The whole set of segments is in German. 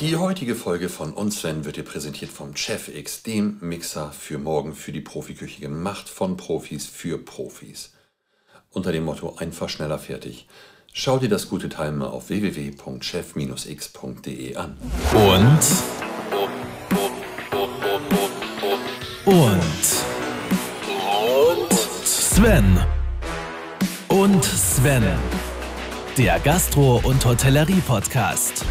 Die heutige Folge von uns, Sven, wird dir präsentiert vom Chef X, dem Mixer für morgen für die Profiküche gemacht von Profis für Profis. Unter dem Motto einfach schneller fertig. Schau dir das gute Teil mal auf www.chef-x.de an. Und und Sven und Sven, der Gastro- und Hotellerie-Podcast.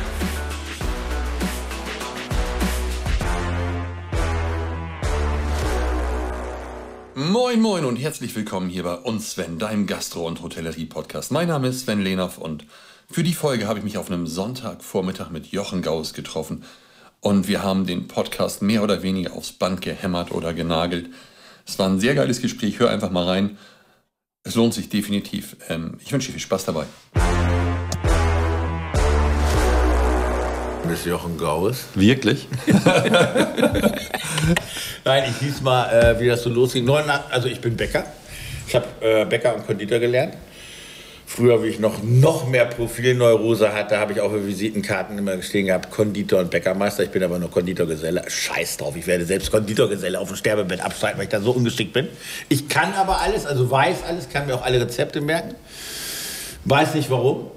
Moin Moin und herzlich willkommen hier bei uns Sven, deinem Gastro- und Hotellerie-Podcast. Mein Name ist Sven Lehnoff und für die Folge habe ich mich auf einem Sonntagvormittag mit Jochen Gauss getroffen und wir haben den Podcast mehr oder weniger aufs Band gehämmert oder genagelt. Es war ein sehr geiles Gespräch, hör einfach mal rein. Es lohnt sich definitiv. Ähm, ich wünsche dir viel Spaß dabei. Bist Jochen Gauss. Wirklich? Nein, ich hieß mal, äh, wie das so losging. 89, also ich bin Bäcker. Ich habe äh, Bäcker und Konditor gelernt. Früher, wie ich noch, noch mehr Profilneurose hatte, habe ich auf den Visitenkarten immer stehen gehabt, Konditor und Bäckermeister. Ich bin aber nur Konditorgeselle. Scheiß drauf, ich werde selbst Konditorgeselle auf dem Sterbebett abstreiten, weil ich da so ungeschickt bin. Ich kann aber alles, also weiß alles, kann mir auch alle Rezepte merken. Weiß nicht warum.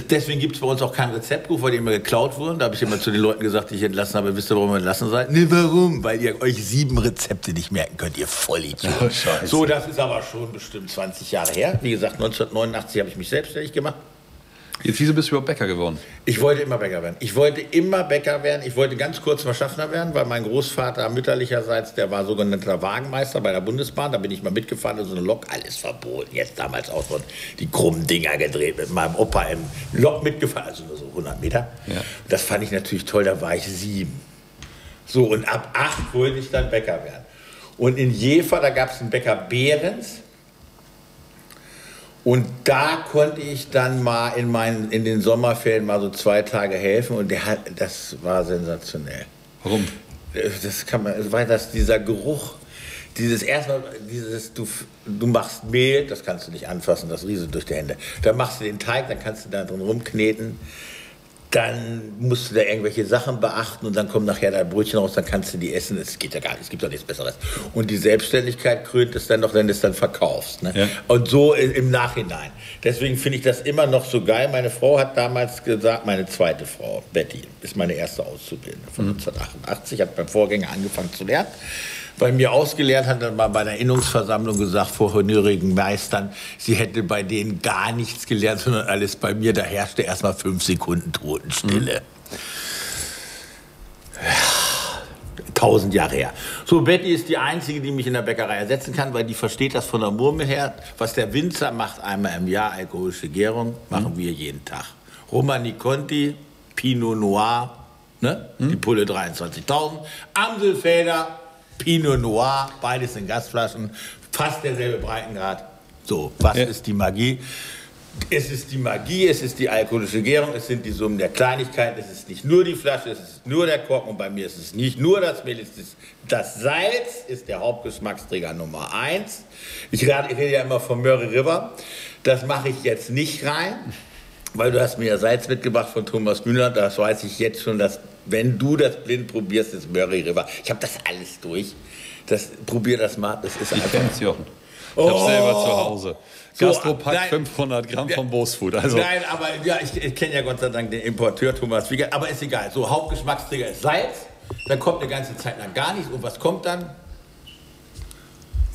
Deswegen gibt es bei uns auch kein Rezeptbuch, weil die immer geklaut wurden. Da habe ich immer zu den Leuten gesagt, die ich entlassen habe, wisst ihr, warum ihr entlassen seid? Ne, warum? Weil ihr euch sieben Rezepte nicht merken könnt, ihr Vollidiot. Oh, so, das ist aber schon bestimmt 20 Jahre her. Wie gesagt, 1989 habe ich mich selbstständig gemacht. Jetzt, wieso bist du überhaupt Bäcker geworden? Ich wollte immer Bäcker werden. Ich wollte immer Bäcker werden. Ich wollte ganz kurz mal Schaffner werden, weil mein Großvater mütterlicherseits, der war sogenannter Wagenmeister bei der Bundesbahn. Da bin ich mal mitgefahren in so eine Lok. Alles verboten. Jetzt damals auch schon die krummen Dinger gedreht mit meinem Opa im Lok mitgefahren. Also nur so 100 Meter. Ja. Das fand ich natürlich toll. Da war ich sieben. So, und ab acht wollte ich dann Bäcker werden. Und in Jever, da gab es einen Bäcker Behrens. Und da konnte ich dann mal in, meinen, in den Sommerferien mal so zwei Tage helfen und der hat, das war sensationell. Warum? Das kann man, weil das dieser Geruch, dieses erstmal, dieses, du, du machst Mehl, das kannst du nicht anfassen, das rieselt durch die Hände. Dann machst du den Teig, dann kannst du da drin rumkneten. Dann musst du da irgendwelche Sachen beachten und dann kommt nachher dein Brötchen raus, dann kannst du die essen. Es geht ja gar nicht, es gibt doch nichts Besseres. Und die Selbstständigkeit krönt es dann noch, wenn du es dann verkaufst. Ne? Ja. Und so im Nachhinein. Deswegen finde ich das immer noch so geil. Meine Frau hat damals gesagt, meine zweite Frau, Betty, ist meine erste Auszubildende von 1988, hat beim Vorgänger angefangen zu lernen. Bei mir ausgelernt hat dann mal bei einer Innungsversammlung gesagt vor honorigen Meistern, sie hätte bei denen gar nichts gelernt, sondern alles bei mir. Da herrschte erstmal fünf Sekunden Totenstille. Tausend Jahre her. So, Betty ist die Einzige, die mich in der Bäckerei ersetzen kann, weil die versteht das von der Murmel her. Was der Winzer macht einmal im Jahr, alkoholische Gärung, machen wir jeden Tag. Romani Conti, Pinot Noir, ne? die Pulle 23.000, Amselfeder, Pinot Noir, beides in Gasflaschen, fast derselbe Breitengrad. So, was Ja. ist die Magie? Es ist die Magie, es ist die alkoholische Gärung, es sind die Summen der Kleinigkeiten, es ist nicht nur die Flasche, es ist nur der Korken und bei mir ist es nicht nur das Mehl, es ist das Salz ist der Hauptgeschmacksträger Nummer eins. Ich rede, ich rede ja immer vom Murray River, das mache ich jetzt nicht rein, weil du hast mir ja Salz mitgebracht von Thomas Müller, das weiß ich jetzt schon, dass wenn du das blind probierst, ist Murray River. Ich habe das alles durch. Das, probier das mal, das ist Ich einfach... kenn's, Jochen. Ich hab's selber zu Hause. So, Gastropack nein. 500 Gramm vom Bosfood. Also, Nein, aber ja, ich, ich kenne ja Gott sei Dank den Importeur Thomas Wieger, aber ist egal. So, Hauptgeschmacksträger ist Salz, dann kommt eine ganze Zeit lang gar nichts und was kommt dann?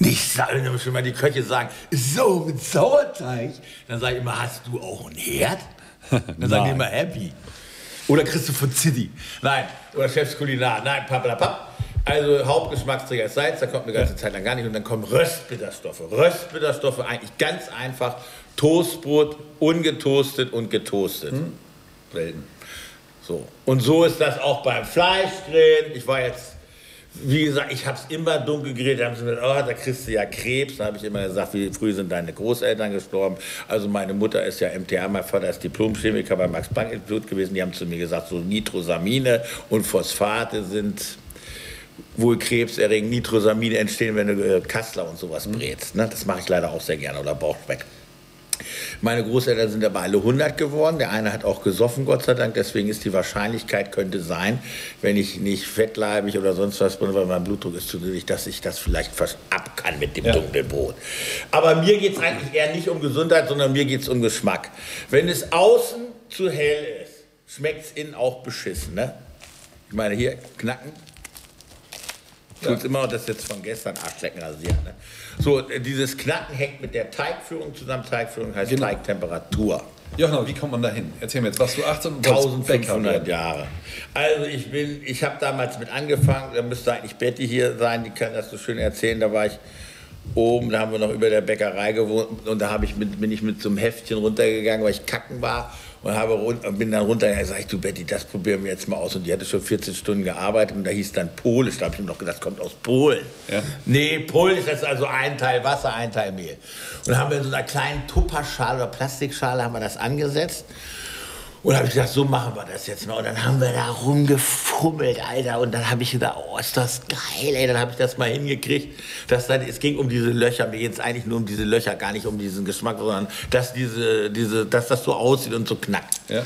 Nicht sagen, schon mal die Köche sagen, so mit Sauerteig. Dann sage ich immer, hast du auch einen Herd? Dann sagen die immer happy. Oder von City. Nein, oder Chefskulinar. Nein, pappalapapp. Also Hauptgeschmacksträger ist Salz, da kommt eine ganze Zeit lang gar nicht. Und dann kommen Röstbitterstoffe. Röstbitterstoffe eigentlich ganz einfach. Toastbrot, ungetoastet und getoastet. Selten. So. Und so ist das auch beim Fleischgrillen. Ich war jetzt, wie gesagt, ich habe es immer dunkel gegrillt. Da haben sie gesagt, oh, da kriegst du ja Krebs. Da habe ich immer gesagt, wie früh sind deine Großeltern gestorben. Also meine Mutter ist ja MTA, mein Vater ist Diplomchemiker beim Max-Planck-Institut gewesen. Die haben zu mir gesagt, so Nitrosamine und Phosphate sind wohl krebserregend. Nitrosamine entstehen, wenn du äh, Kassler und sowas brätst. Ne? Das mache ich leider auch sehr gerne oder Bauchspeck. Meine Großeltern sind aber alle 100 geworden. Der eine hat auch gesoffen, Gott sei Dank. Deswegen ist die Wahrscheinlichkeit, könnte sein, wenn ich nicht fettleibig oder sonst was bin, weil mein Blutdruck ist zu niedrig, dass ich das vielleicht fast ab kann mit dem ja. dunklen Brot. Aber mir geht es eigentlich eher nicht um Gesundheit, sondern mir geht es um Geschmack. Wenn es außen zu hell ist, schmeckt es innen auch beschissen. Ne? Ich meine, hier knacken, ja. Tut immer, das jetzt von gestern Arschlecken rasiert. Ne? So, äh, dieses Knacken hängt mit der Teigführung zusammen. Teigführung heißt genau. Teigtemperatur. Ja, genau. Wie kommt man da hin? Erzähl mir jetzt, was du 18 1500 Jahre. Also ich bin, ich habe damals mit angefangen, da müsste eigentlich Betty hier sein, die kann das so schön erzählen, da war ich oben, da haben wir noch über der Bäckerei gewohnt und da ich mit, bin ich mit so einem Heftchen runtergegangen, weil ich kacken war und habe rund, bin dann runtergegangen, sag ich, du Betty, das probieren wir jetzt mal aus. Und die hatte schon 14 Stunden gearbeitet und da hieß dann Polisch. Da habe ich mir noch gedacht, das kommt aus Polen. Ja. Nee, Polisch, das ist also ein Teil Wasser, ein Teil Mehl. Und dann haben wir in so einer kleinen Tupperschale oder Plastikschale haben wir das angesetzt und habe ich gesagt, so machen wir das jetzt mal. Und dann haben wir da rumgefummelt, Alter. Und dann habe ich gedacht, oh, ist das geil, ey. Dann habe ich das mal hingekriegt. Dass dann, es ging um diese Löcher. Mir geht es eigentlich nur um diese Löcher, gar nicht um diesen Geschmack, sondern dass, diese, diese, dass das so aussieht und so knackt. Ja.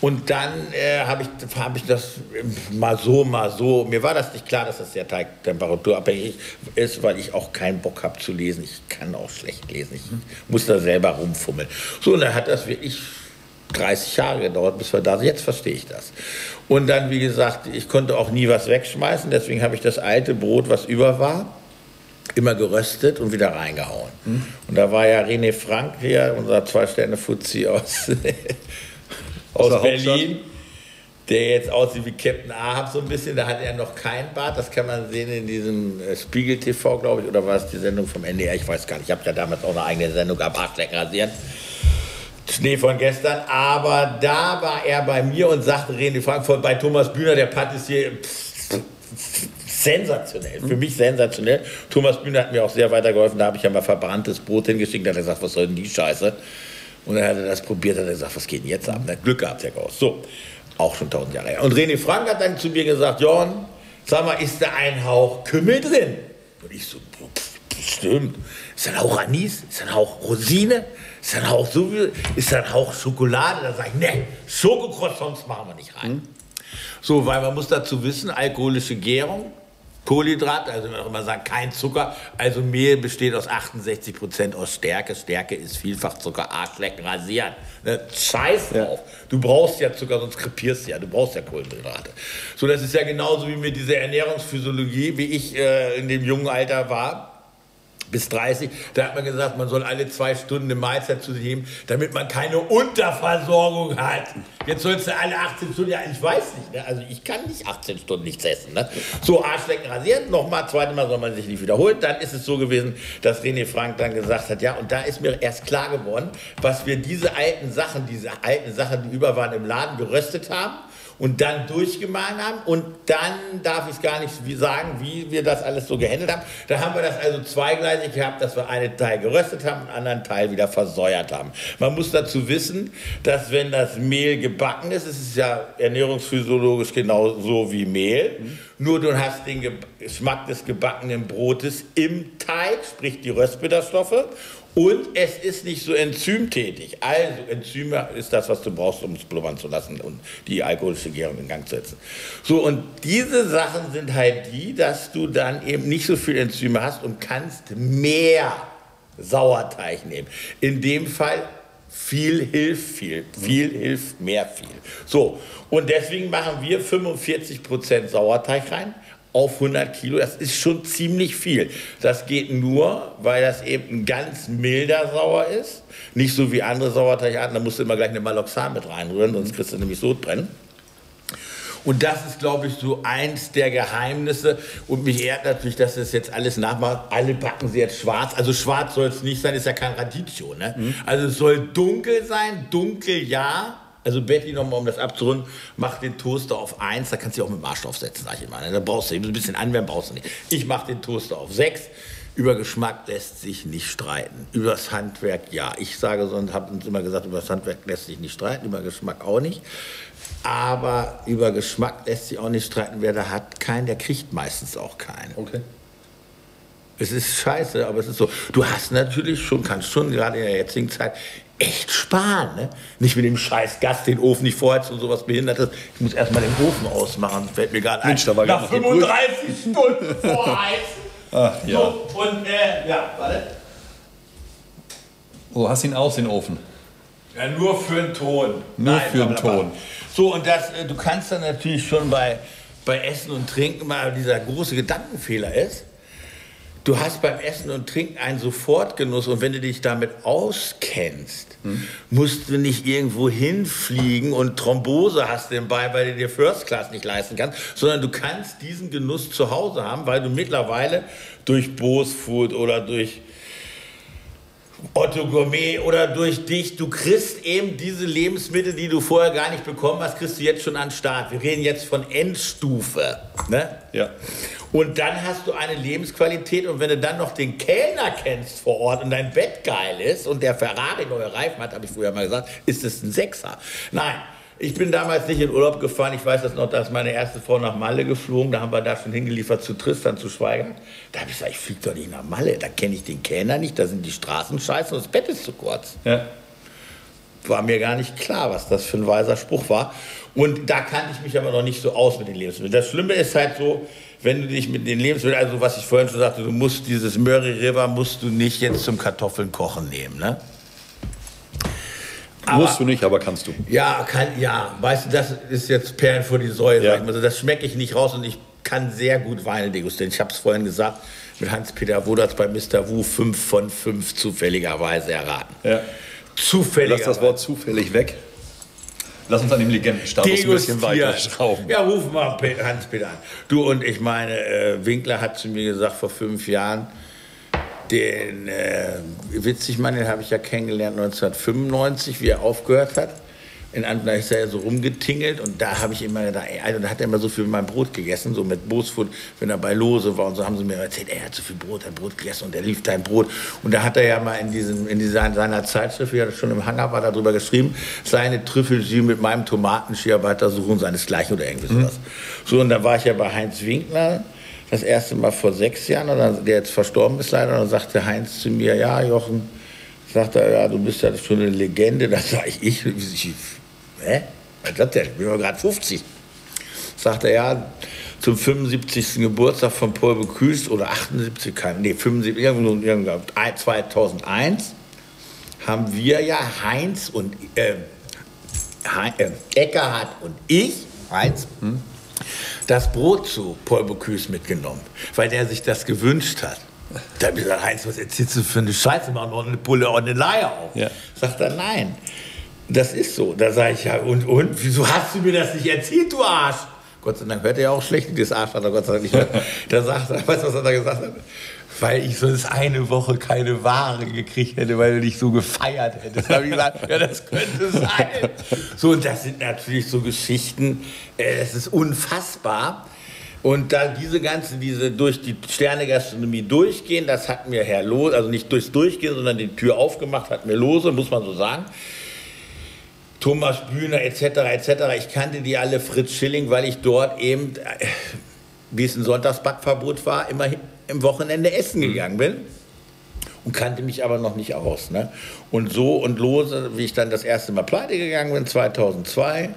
Und dann äh, habe ich, hab ich das mal so, mal so. Mir war das nicht klar, dass das sehr temperaturabhängig ist, weil ich auch keinen Bock habe zu lesen. Ich kann auch schlecht lesen. Ich muss da selber rumfummeln. So, und dann hat das wirklich 30 Jahre gedauert, bis wir da sind. Jetzt verstehe ich das. Und dann, wie gesagt, ich konnte auch nie was wegschmeißen, deswegen habe ich das alte Brot, was über war, immer geröstet und wieder reingehauen. Mhm. Und da war ja René Frank hier, unser Zwei-Sterne-Fuzzi aus, aus Berlin, der jetzt aussieht wie Captain Ahab so ein bisschen. Da hat er noch kein Bart, das kann man sehen in diesem äh, Spiegel TV, glaube ich, oder war es die Sendung vom NDR? Ich weiß gar nicht. Ich habe ja damals auch eine eigene Sendung gehabt, Arschlecken rasieren. Schnee von gestern, aber da war er bei mir und sagte René Frankfurt bei Thomas Bühner, der Patissier, pff, sensationell, für mich sensationell. Thomas Bühner hat mir auch sehr weitergeholfen, da habe ich ja mal verbranntes Brot hingeschickt, da hat er gesagt, was soll denn die Scheiße? Und dann hat er das probiert, hat er gesagt, was geht denn jetzt ab? Er hat Glück gehabt, Herr Gauss. So, auch schon tausend Jahre her. Und René Frank hat dann zu mir gesagt, Jorn, sag mal, ist da ein Hauch Kümmel drin? Und ich so, stimmt. Ist da ein Hauch Anis? Ist da ein Hauch Rosine? Ist ein Hauch, so ist ein Hauch Schokolade? Da sage ich, nee, Schokocroissants machen wir nicht rein. Mhm. So, weil man muss dazu wissen, alkoholische Gärung, Kohlenhydrat, also man auch immer sagt, kein Zucker. Also Mehl besteht aus 68 Prozent aus Stärke. Stärke ist vielfach Zucker, Arschlecken, rasieren. Ne? Scheiß drauf. Ja. Du brauchst ja Zucker, sonst krepierst du ja. Du brauchst ja Kohlenhydrate. So, das ist ja genauso wie mit dieser Ernährungsphysiologie, wie ich äh, in dem jungen Alter war bis 30. Da hat man gesagt, man soll alle zwei Stunden eine Mahlzeit zu sich nehmen, damit man keine Unterversorgung hat. Jetzt sollst du alle 18 Stunden, ja, ich weiß nicht, ne? also ich kann nicht 18 Stunden nichts essen. Ne? So, Arschlecken rasiert, nochmal, zweite Mal soll man sich nicht wiederholen. Dann ist es so gewesen, dass René Frank dann gesagt hat, ja, und da ist mir erst klar geworden, was wir diese alten Sachen, diese alten Sachen, die über waren im Laden geröstet haben, und dann durchgemahlen haben. Und dann darf ich gar nicht sagen, wie wir das alles so gehandelt haben. Da haben wir das also zweigleisig gehabt, dass wir einen Teil geröstet haben und einen anderen Teil wieder versäuert haben. Man muss dazu wissen, dass wenn das Mehl gebacken ist, es ist ja ernährungsphysiologisch genauso wie Mehl, mhm. nur du hast den Geschmack des gebackenen Brotes im Teig, sprich die Röstbitterstoffe und es ist nicht so enzymtätig. Also Enzyme ist das, was du brauchst, um es blubbern zu lassen und die alkoholische Gärung in Gang zu setzen. So, und diese Sachen sind halt die, dass du dann eben nicht so viel Enzyme hast und kannst mehr Sauerteig nehmen. In dem Fall viel hilft viel. Viel hilft mehr viel. So, und deswegen machen wir 45% Sauerteig rein auf 100 Kilo, das ist schon ziemlich viel. Das geht nur, weil das eben ein ganz milder Sauer ist. Nicht so wie andere Sauerteigarten, da musst du immer gleich eine Maloxan mit reinrühren, sonst kriegst du nämlich Sodbrennen. Und das ist, glaube ich, so eins der Geheimnisse. Und mich ehrt natürlich, dass das jetzt alles nachmacht. Alle backen sie jetzt schwarz. Also schwarz soll es nicht sein, ist ja kein Radicchio. Ne? Mhm. Also es soll dunkel sein, dunkel ja, also Betty, nochmal um das abzurunden, mach den Toaster auf 1, da kannst du auch mit dem Arsch draufsetzen, sag ich immer. Ne? Da brauchst du ein bisschen anwärmen, brauchst du nicht. Ich mach den Toaster auf 6. Über Geschmack lässt sich nicht streiten. Über das Handwerk ja. Ich sage so und habe uns immer gesagt, über das Handwerk lässt sich nicht streiten, über Geschmack auch nicht. Aber über Geschmack lässt sich auch nicht streiten. Wer da hat keinen, der kriegt meistens auch keinen. Okay. Es ist scheiße, aber es ist so. Du hast natürlich schon, kannst schon gerade in der jetzigen Zeit echt sparen. Ne? Nicht mit dem scheiß Gas den Ofen nicht vorheizt und sowas Behindertes. Ich muss erstmal den Ofen ausmachen. Fällt mir gerade ein. Mensch, da war Nach gar noch 35 Stunden vorheizen. Ach, ja. So, und äh, ja, warte. Wo hast du ihn aus, den Ofen? Ja, nur für den Ton. Nur für den. Ton. So, und das, äh, du kannst dann natürlich schon bei, bei Essen und Trinken mal dieser große Gedankenfehler ist. Du hast beim Essen und Trinken einen Sofortgenuss und wenn du dich damit auskennst, musst du nicht irgendwo hinfliegen und Thrombose hast du dabei, weil du dir First Class nicht leisten kannst, sondern du kannst diesen Genuss zu Hause haben, weil du mittlerweile durch Bose Food oder durch Otto Gourmet oder durch dich, du kriegst eben diese Lebensmittel, die du vorher gar nicht bekommen hast, kriegst du jetzt schon an den Start. Wir reden jetzt von Endstufe. Ne? Ja. Und dann hast du eine Lebensqualität und wenn du dann noch den Kellner kennst vor Ort und dein Bett geil ist und der Ferrari neue Reifen hat, habe ich früher mal gesagt, ist es ein Sechser. Nein, ich bin damals nicht in Urlaub gefahren. Ich weiß das noch, da ist meine erste Frau nach Malle geflogen. Da haben wir da schon hingeliefert zu Tristan, zu Schweigert. Da habe ich gesagt, ich fliege doch nicht nach Malle. Da kenne ich den Kellner nicht, da sind die Straßen scheiße und das Bett ist zu kurz Ja. war mir gar nicht klar, was das für ein weiser Spruch war. Und da kannte ich mich aber noch nicht so aus mit den Lebensmitteln. Das Schlimme ist halt so, wenn du dich mit den Lebensmitteln, also was ich vorhin schon sagte, du musst dieses Murray River musst du nicht jetzt zum Kartoffeln kochen nehmen, ne? Musst du nicht, aber kannst du. Ja, kann, ja, weißt du, das ist jetzt Perlen vor die Säue, Ja. sag ich mal. Also das schmecke ich nicht raus und ich kann sehr gut Weine degustieren. Ich habe es vorhin gesagt, mit Hans-Peter Wodertz bei Mr. Wu 5 von 5 zufälligerweise erraten. Ja. Zufälligerweise. Lass das Wort zufällig weg. Lass uns an dem Legendenstatus ein bisschen weiter schrauben. Ja, ruf mal Pe- Hans-Peter an. Du und ich meine, äh, Winkler hat zu mir gesagt vor fünf Jahren, den äh, witzig Mann, den habe ich ja kennengelernt 1995, wie er aufgehört hat. In da ist er ja so rumgetingelt und da habe ich immer gedacht, ey, Alter, da hat er immer so viel mein Brot gegessen, so mit Bosfood, wenn er bei Lose war und so haben sie mir erzählt, er hat so viel Brot, ein Brot gegessen und er lief dein Brot. Und da hat er ja mal in, diesem, in dieser, in seiner Zeitschrift, wie er schon im Hangar war, darüber geschrieben, seine Trüffeljus mit meinem Tomatenschierarbeiter suchen seinesgleichen oder irgendwie sowas. So, und dann war ich ja bei Heinz Winkler das erste Mal vor sechs Jahren, und dann, der jetzt verstorben ist leider, und dann sagte Heinz zu mir, ja, Jochen, sagt er, ja, du bist ja schon eine Legende. Da sage ich, ich, ich hä? Was ist das? Ich bin doch gerade 50. Sagt er, ja, zum 75. Geburtstag von Paul Bocuse oder 78, kein, nee, 75, irgendwo, irgendwo, 2001 haben wir ja Heinz und äh, Hein, äh, Eckerhard und ich, Heinz, das Brot zu Paul Bocuse mitgenommen, weil der sich das gewünscht hat. Da habe ich gesagt, Heinz, was erzählst du für eine Scheiße? Mach noch eine Pulle und eine Leier auf. Ja. Sagt er, nein. Das ist so. Da sage ich ja, und, und? Wieso hast du mir das nicht erzählt, du Arsch? Gott sei Dank hört er ja auch schlecht, das Arsch hat er Gott sei Dank nicht gehört. Da sagt er, weißt du, was er da gesagt hat? Weil ich sonst eine Woche keine Ware gekriegt hätte, weil du dich so gefeiert hättest. Da habe ich gesagt, ja, das könnte sein. So, und das sind natürlich so Geschichten, äh, das ist unfassbar. Und da diese ganze, diese durch die Sternegastronomie durchgehen, das hat mir Herr Lose, also nicht durchs Durchgehen, sondern die Tür aufgemacht hat mir Lose, muss man so sagen. Thomas Bühner etc. etc. Ich kannte die alle, Fritz Schilling, weil ich dort eben, äh, wie es ein Sonntagsbackverbot war, immer im Wochenende essen gegangen bin und kannte mich aber noch nicht aus. Ne? Und so und lose, wie ich dann das erste Mal pleite gegangen bin, 2002,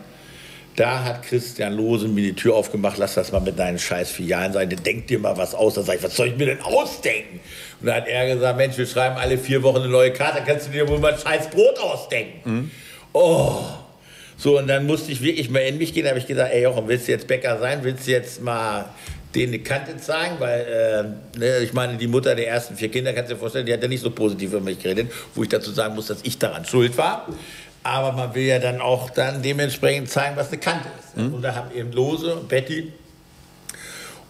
da hat Christian Lose mir die Tür aufgemacht, lass das mal mit deinen scheiß Filialen sein, denk dir mal was aus. Da sag ich, was soll ich mir denn ausdenken? Und da hat er gesagt, Mensch, wir schreiben alle vier Wochen eine neue Karte, kannst du dir wohl mal ein scheiß Brot ausdenken. Oh. So, und dann musste ich wirklich mal in mich gehen, da habe ich gesagt, ey Jochen, willst du jetzt Bäcker sein? Willst du jetzt mal denen eine Kante zeigen? Weil, äh, ne, ich meine, die Mutter der ersten vier Kinder, kannst du dir vorstellen, die hat ja nicht so positiv über mich geredet, wo ich dazu sagen muss, dass ich daran schuld war. Aber man will ja dann auch dann dementsprechend zeigen, was eine Kante ist. ne? Und da haben eben Lose, Betty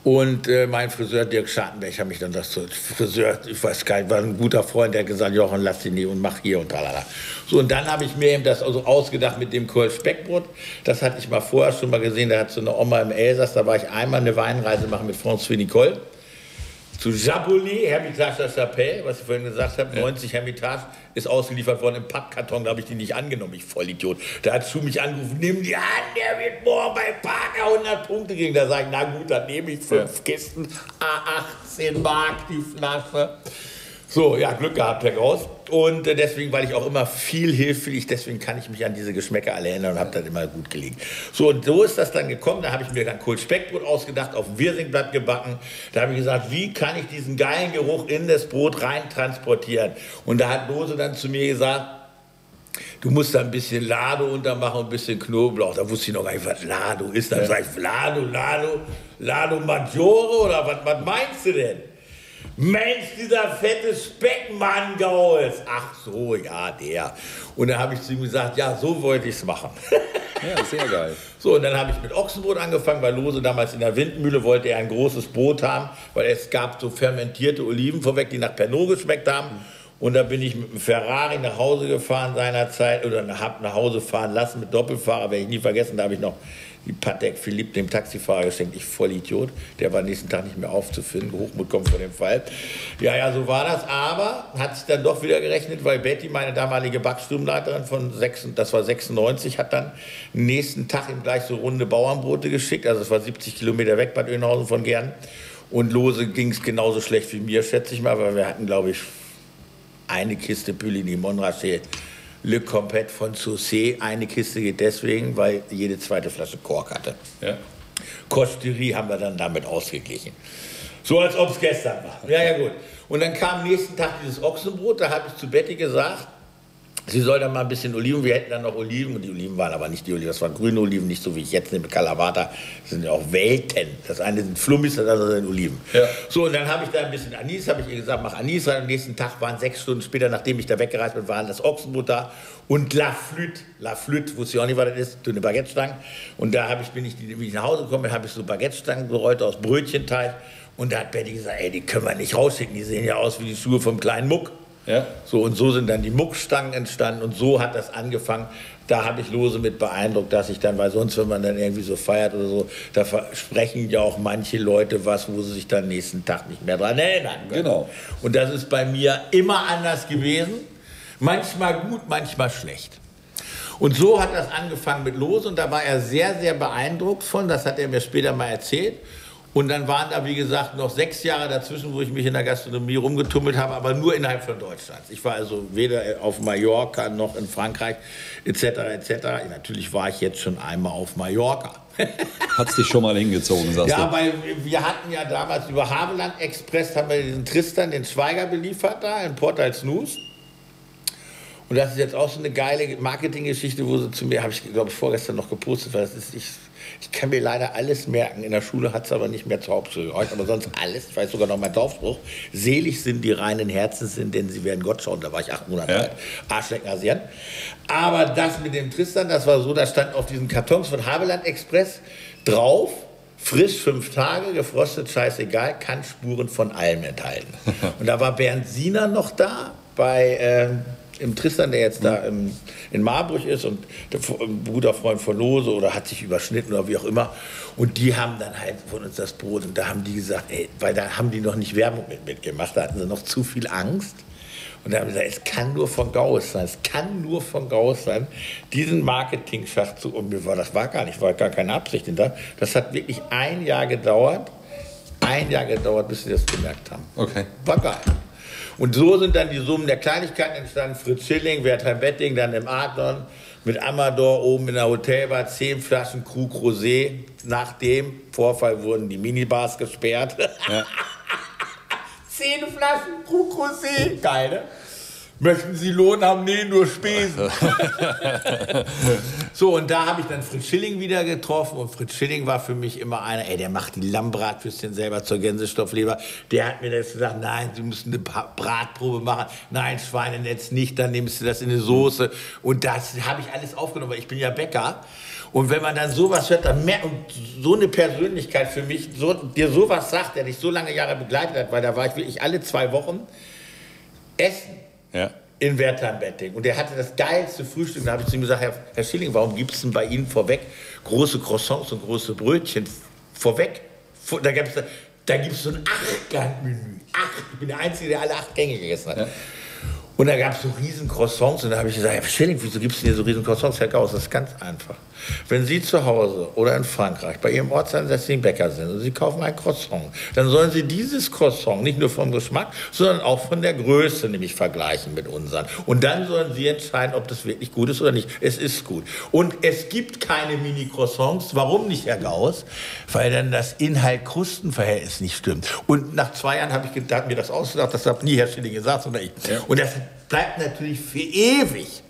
und äh, mein Friseur Dirk Schartenberg haben mich dann das Friseur, ich weiß gar nicht, war ein guter Freund, der hat gesagt, Jochen, lass ihn nie und mach hier und tralala. So, und dann habe ich mir eben das also ausgedacht mit dem Kohl Speckbrot. Das hatte ich mal vorher schon mal gesehen, da hat so eine Oma im Elsass, da war ich einmal eine Weinreise machen mit François Nicole. Zu Jaboli, Hermitage der Chapelle, was ich vorhin gesagt habe, 90 Hermitage, ist ausgeliefert worden im Pappkarton, da habe ich die nicht angenommen, ich Vollidiot. Da hat Schuh mich angerufen, nimm die an, der wird morgen bei Parker 100 Punkte kriegen. Da sage ich, na gut, dann nehme ich fünf Kisten, A18 Mark die Flasche. So, ja, Glück gehabt, Herr Graus. Und äh, deswegen, weil ich auch immer viel hilflich, deswegen kann ich mich an diese Geschmäcker alle erinnern und habe das immer gut gelegen. So, und so ist das dann gekommen. Da habe ich mir dann Kohlspeckbrot ausgedacht, auf dem Wirsingblatt gebacken. Da habe ich gesagt, wie kann ich diesen geilen Geruch in das Brot rein transportieren? Und da hat Lose dann zu mir gesagt, du musst da ein bisschen Lado untermachen und ein bisschen Knoblauch. Da wusste ich noch gar nicht, was Lado ist. Dann ja. sage ich, Lado, Lado, Lado Maggiore oder was, was meinst du denn? Mensch, dieser fette Speckmann Gauls. Ach so, ja, der. Und dann habe ich zu ihm gesagt, ja, so wollte ich es machen. Ja, sehr geil. So, und dann habe ich mit Ochsenbrot angefangen, weil Lose damals in der Windmühle wollte er ein großes Brot haben, weil es gab so fermentierte Oliven vorweg, die nach Pernod geschmeckt haben. Und da bin ich mit dem Ferrari nach Hause gefahren seinerzeit oder habe nach Hause fahren lassen mit Doppelfahrer, werde ich nie vergessen. Da habe ich noch Patek Philipp dem Taxifahrer geschenkt. Ich voll Idiot. Der war nächsten Tag nicht mehr aufzufinden. Hochmut kommt von dem Fall. Ja, ja, so war das. Aber hat sich dann doch wieder gerechnet, weil Betty, meine damalige Backsturmleiterin von 6, das war 96, hat dann nächsten Tag ihm gleich so runde Bauernbrote geschickt. Also es war 70 Kilometer weg, Bad Oeynhausen von Gern. Und Lose ging es genauso schlecht wie mir, schätze ich mal, weil wir hatten, glaube ich, eine Kiste Pulini Montrachet Le Compet von Saucé. Eine Kiste geht deswegen, weil jede zweite Flasche Kork hatte. Ja. Kosterie haben wir dann damit ausgeglichen. So als ob es gestern war. Ja, ja, gut. Und dann kam nächsten Tag dieses Ochsenbrot. Da habe ich zu Betty gesagt, Sie soll dann mal ein bisschen Oliven, wir hätten dann noch Oliven und die Oliven waren aber nicht die Oliven, das waren grüne Oliven, nicht so wie ich jetzt nehme, Kalavata, das sind ja auch Welten. Das eine sind Flummis, das andere sind Oliven. Ja. So, und dann habe ich da ein bisschen Anis, habe ich ihr gesagt, mach Anis rein. Am nächsten Tag waren sechs Stunden später, nachdem ich da weggereist bin, waren das Ochsenbrot da und La Flûte, La Flûte, wusste ich auch nicht, was das ist, so eine Baguettestange. Und da ich, bin ich, wie ich nach Hause gekommen habe ich so Baguettestangen gerollt aus Brötchenteig. Und da hat Betty gesagt, ey, die können wir nicht rausschicken, die sehen ja aus wie die Schuhe vom kleinen Muck. Ja. So, und so sind dann die Muckstangen entstanden und so hat das angefangen. Da habe ich Lose mit beeindruckt, dass ich dann, weil sonst, wenn man dann irgendwie so feiert oder so, da versprechen ja auch manche Leute was, wo sie sich dann nächsten Tag nicht mehr dran erinnern können. Genau. Und das ist bei mir immer anders gewesen. Manchmal gut, manchmal schlecht. Und so hat das angefangen mit Lose und da war er sehr, sehr beeindruckt von. Das hat er mir später mal erzählt. Und dann waren da, wie gesagt, noch sechs Jahre dazwischen, wo ich mich in der Gastronomie rumgetummelt habe, aber nur innerhalb von Deutschland. Ich war also weder auf Mallorca noch in Frankreich etc. etc. Natürlich war ich jetzt schon einmal auf Mallorca. Hat es dich schon mal hingezogen, sagst ja, du? Ja, weil wir hatten ja damals über Haveland Express haben wir diesen Tristan, den Schweiger beliefert da in Port als News. Und das ist jetzt auch so eine geile Marketinggeschichte, wo sie zu mir, habe ich glaube ich vorgestern noch gepostet, weil das ist, ich ich kann mir leider alles merken. In der Schule hat es aber nicht mehr zur Hauptschule gehört, aber sonst alles. Ich weiß sogar noch mein Dorfspruch. Selig sind die reinen Herzen sind, denn sie werden Gott schauen. Da war ich acht Monate ja. alt. Arschlecken Asian. Aber das mit dem Tristan, das war so, da stand auf diesen Kartons von Habeland Express drauf, frisch fünf Tage, gefrostet, scheißegal, kann Spuren von allem enthalten. Und da war Bernd Siener noch da bei... Äh, im Tristan, der jetzt da im, in Marburg ist und der guter Freund von Lose oder hat sich überschnitten oder wie auch immer. Und die haben dann halt von uns das Brot und da haben die gesagt, ey, weil da haben die noch nicht Werbung mit, mitgemacht, da hatten sie noch zu viel Angst. Und da haben sie gesagt, es kann nur von Gauss sein, es kann nur von Gauss sein, diesen Marketing-Schach zu, und mir war, das war gar nicht, war gar keine Absicht hinter. Das hat wirklich ein Jahr gedauert, ein Jahr gedauert, bis sie das gemerkt haben. Okay. War geil. Und so sind dann die Summen der Kleinigkeiten entstanden. Fritz Schilling, Wertheim Betting, dann im Adlon mit Amador oben in der Hotelbar, zehn Flaschen Krug Rosé. Nach dem Vorfall wurden die Minibars gesperrt. Ja. zehn Flaschen Krug Rosé. Geil, ne? Möchten Sie Lohn haben? Nee, nur Spesen. so, und da habe ich dann Fritz Schilling wieder getroffen. Und Fritz Schilling war für mich immer einer, ey, der macht die Lammbratwürstchen selber zur Gänsestoffleber. Der hat mir das gesagt, nein, Sie müssen eine Bratprobe machen. Nein, Schweinenetz nicht, dann nimmst du das in eine Soße. Und das habe ich alles aufgenommen, weil ich bin ja Bäcker. Und wenn man dann sowas hört, dann und so eine Persönlichkeit für mich, so, dir sowas sagt, der dich so lange Jahre begleitet hat, weil da war ich wirklich alle zwei Wochen essen ja. in Wertheim-Betting. Und er hatte das geilste Frühstück. Da habe ich zu ihm gesagt, Herr, Herr Schilling, warum gibt es denn bei Ihnen vorweg große Croissants und große Brötchen vorweg? Da gibt es da gibt's so ein Acht-Gang-Menü. Acht. Ich bin der Einzige, der alle acht Gänge gegessen hat. Ja. Und da gab es so riesen Croissants und da habe ich gesagt, Herr Schilling, wieso gibt es denn hier so riesen Croissants? Herr Gauss, das ist ganz einfach. Wenn Sie zu Hause oder in Frankreich bei Ihrem ortsansässigen Bäcker sind und Sie kaufen ein Croissant, dann sollen Sie dieses Croissant nicht nur vom Geschmack, sondern auch von der Größe nämlich vergleichen mit unseren. Und dann sollen Sie entscheiden, ob das wirklich gut ist oder nicht. Es ist gut. Und es gibt keine Mini-Croissants. Warum nicht, Herr Gauss? Weil dann das Inhalt-Krusten-Verhältnis nicht stimmt. Und nach zwei Jahren habe ich mir das ausgedacht, das hat nie Herr Schilling gesagt, sondern ich. Und das bleibt natürlich für ewig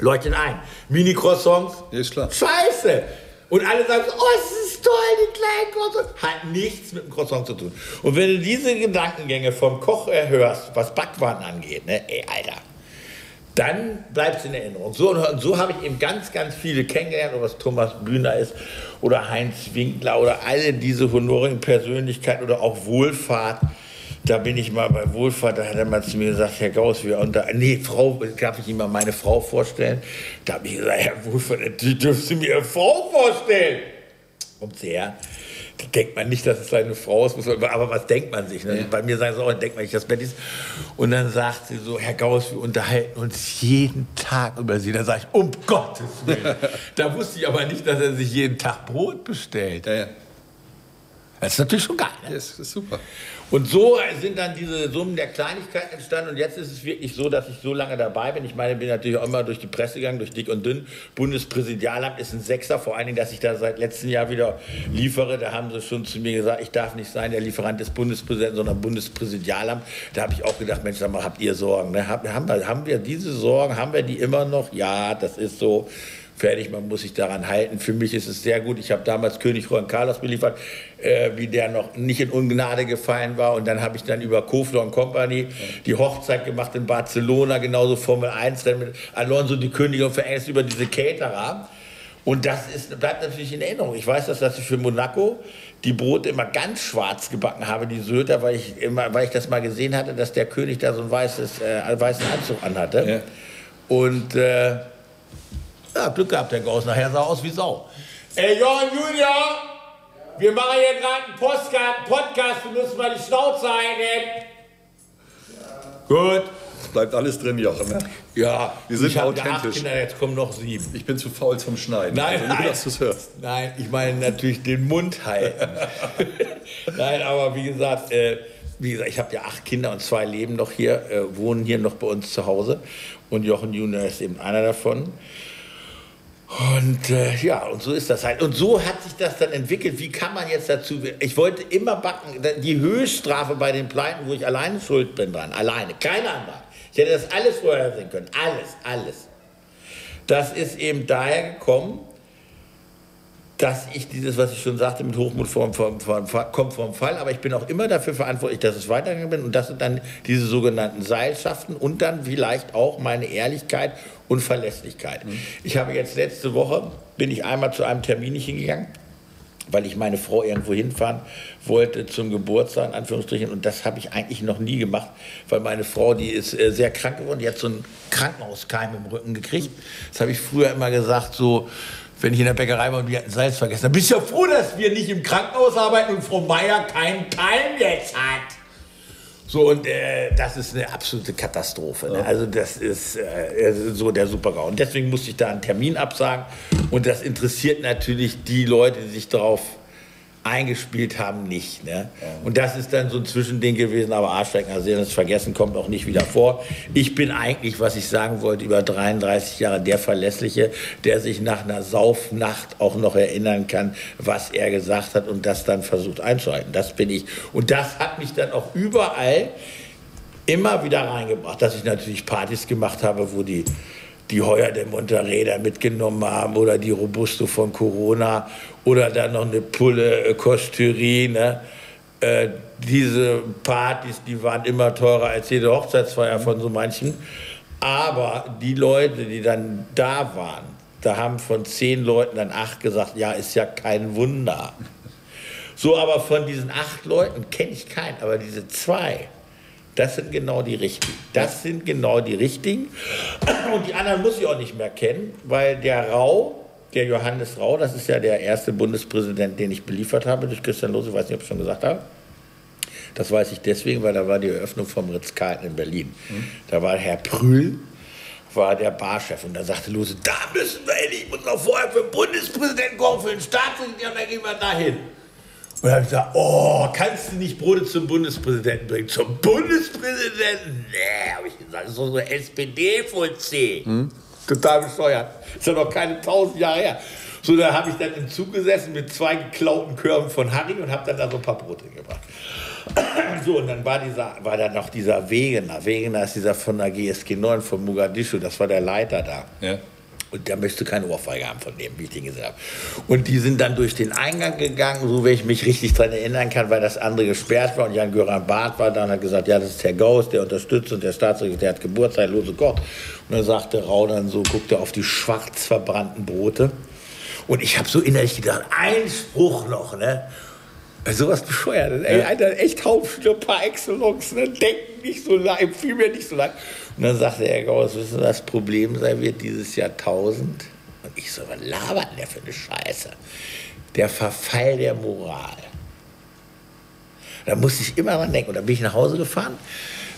leuchtet ein. Mini-Croissants. Ist klar. Scheiße. Und alle sagen, oh, es ist toll, die kleinen Croissants. Hat nichts mit dem Croissant zu tun. Und wenn du diese Gedankengänge vom Koch hörst, was Backwaren angeht, ne, ey, Alter, dann bleibt es in Erinnerung. So, und so habe ich eben ganz, ganz viele kennengelernt, ob es Thomas Bühner ist oder Heinz Winkler oder alle diese honorigen Persönlichkeiten oder auch Wohlfahrt da bin ich mal bei Wohlfahrt, da hat er mal zu mir gesagt, Herr Gauss, wir unter, nee, Frau, darf ich Ihnen mal meine Frau vorstellen? Da habe ich gesagt, Herr Wohlfahrt, die dürfen Sie mir Ihre Frau vorstellen. Kommt sie her. Da denkt man nicht, dass es seine Frau ist, aber was denkt man sich? Ne? Ja. Bei mir sagen sie auch, denkt man nicht, dass Betty ist. Und dann sagt sie so, Herr Gauss, wir unterhalten uns jeden Tag über Sie. Da sage ich, um Gottes Willen. da wusste ich aber nicht, dass er sich jeden Tag Brot bestellt. Ja, ja. Das ist natürlich schon geil. Ne? Das ist super. Und so sind dann diese Summen der Kleinigkeiten entstanden. Und jetzt ist es wirklich so, dass ich so lange dabei bin. Ich meine, ich bin natürlich auch immer durch die Presse gegangen, durch dick und dünn. Bundespräsidialamt ist ein Sechser. Vor allen Dingen, dass ich da seit letztem Jahr wieder liefere. Da haben sie schon zu mir gesagt, ich darf nicht sein der Lieferant des Bundespräsidenten, sondern Bundespräsidialamt. Da habe ich auch gedacht, Mensch, sag mal, habt ihr Sorgen? Ne? Haben, haben wir diese Sorgen? Haben wir die immer noch? Ja, das ist so fertig, man muss sich daran halten. Für mich ist es sehr gut. Ich habe damals König Juan Carlos beliefert, äh, wie der noch nicht in Ungnade gefallen war. Und dann habe ich dann über Kofler Company die Hochzeit gemacht in Barcelona, genauso Formel 1 Rennen mit Alonso, die Königin für Engels über diese Caterer. Und das ist, bleibt natürlich in Erinnerung. Ich weiß, dass, dass ich für Monaco die Brote immer ganz schwarz gebacken habe, die Söder, weil ich, immer, weil ich das mal gesehen hatte, dass der König da so einen weißes, äh, weißen Anzug anhatte. Ja. Und äh, ja, Glück gehabt, der Gauss. Nachher sah aus wie Sau. Ey, Johann Junior, wir machen hier gerade einen Postcard, Podcast, du musst mal die Schnauze halten. Gut. Es bleibt alles drin, Jochen. Ne? Ja, wir sind ich authentisch. Acht Kinder, jetzt kommen noch sieben. Ich bin zu faul zum Schneiden. Nein, also, nein, dass du hörst. Nein, ich meine natürlich den Mund halten. nein, aber wie gesagt, äh, wie gesagt, ich habe ja acht Kinder und zwei leben noch hier, äh, wohnen hier noch bei uns zu Hause. Und Jochen Junior ist eben einer davon. Und äh, ja, und so ist das halt. Und so hat sich das dann entwickelt. Wie kann man jetzt dazu? Ich wollte immer backen. Die Höchststrafe bei den Pleiten, wo ich alleine schuld bin dran. Alleine. Keine andere. Ich hätte das alles vorher sehen können. Alles, alles. Das ist eben daher gekommen, dass ich dieses, was ich schon sagte, mit Hochmut vom, vom, vom, kommt vom Fall, aber ich bin auch immer dafür verantwortlich, dass es weitergegangen bin und das sind dann diese sogenannten Seilschaften und dann vielleicht auch meine Ehrlichkeit und Verlässlichkeit. Mhm. Ich habe jetzt letzte Woche, bin ich einmal zu einem Termin hingegangen, weil ich meine Frau irgendwo hinfahren wollte zum Geburtstag, in Anführungsstrichen. Und das habe ich eigentlich noch nie gemacht, weil meine Frau, die ist äh, sehr krank geworden, die hat so einen Krankenhauskeim im Rücken gekriegt. Das habe ich früher immer gesagt, so, wenn ich in der Bäckerei war und wir hatten Salz vergessen. Dann bist du ja froh, dass wir nicht im Krankenhaus arbeiten und Frau Meier keinen Keim jetzt hat. So, und äh, das ist eine absolute Katastrophe. Ne? Also, das ist äh, so der Supergau. Und deswegen musste ich da einen Termin absagen. Und das interessiert natürlich die Leute, die sich darauf eingespielt haben, nicht. Ne? Und das ist dann so ein Zwischending gewesen, aber Arschlecken, also das Vergessen kommt auch nicht wieder vor. Ich bin eigentlich, was ich sagen wollte, über 33 Jahre der Verlässliche, der sich nach einer Saufnacht auch noch erinnern kann, was er gesagt hat und das dann versucht einzuhalten. Das bin ich. Und das hat mich dann auch überall immer wieder reingebracht, dass ich natürlich Partys gemacht habe, wo die die Heuer der Monterrey mitgenommen haben oder die Robusto von Corona oder dann noch eine Pulle Kostüri. Ne? Äh, diese Partys, die waren immer teurer als jede Hochzeitsfeier von so manchen. Aber die Leute, die dann da waren, da haben von zehn Leuten dann acht gesagt, ja, ist ja kein Wunder. So, aber von diesen acht Leuten kenne ich keinen, aber diese zwei, das sind genau die richtigen. Das sind genau die richtigen. Und die anderen muss ich auch nicht mehr kennen, weil der Rau, der Johannes Rau, das ist ja der erste Bundespräsident, den ich beliefert habe durch Christian Lose, ich weiß nicht, ob ich schon gesagt habe. Das weiß ich deswegen, weil da war die Eröffnung vom Ritz-Carlton in Berlin. Mhm. Da war Herr Prühl, war der Barchef und da sagte Lose, da müssen wir hin, ich muss noch vorher für den Bundespräsidenten kommen, für den Staatssekretär und dann gehen wir dahin. Und dann habe ich gesagt, oh, kannst du nicht Brote zum Bundespräsidenten bringen? Zum Bundespräsidenten? Nee, habe ich gesagt, das ist doch so SPD-Fuzzi. Hm? Total bescheuert. Ist ja noch keine tausend Jahre her. So, da habe ich dann im Zug gesessen mit zwei geklauten Körben von Harry und habe dann da so ein paar Brote gebracht. So, und dann war, dieser, war da noch dieser Wegener. Wegener ist dieser von der GSG 9 von Mogadischu, das war der Leiter da. Ja. Und der möchte keine Ohrfeige haben von dem, wie ich den gesehen habe. Und die sind dann durch den Eingang gegangen, so wie ich mich richtig daran erinnern kann, weil das andere gesperrt war. Und Jan-Göran Barth war da und hat gesagt, ja, das ist Herr Gauss, der unterstützt und der Staatssekretär hat Geburtstag, lose Gott. Und dann sagte Rau dann so, guckte auf die schwarz verbrannten Brote. Und ich habe so innerlich gedacht, ein Spruch noch, ne? Sowas bescheuert. Ey, Alter, echt Hauptschnur par excellence. Ne? Denken nicht so lang, vielmehr nicht so lang. Und dann sagte Herr Gauss, wissen Sie, das Problem sein wird dieses Jahrtausend? Und ich so, was labert denn der für eine Scheiße? Der Verfall der Moral. Da musste ich immer dran denken. Und dann bin ich nach Hause gefahren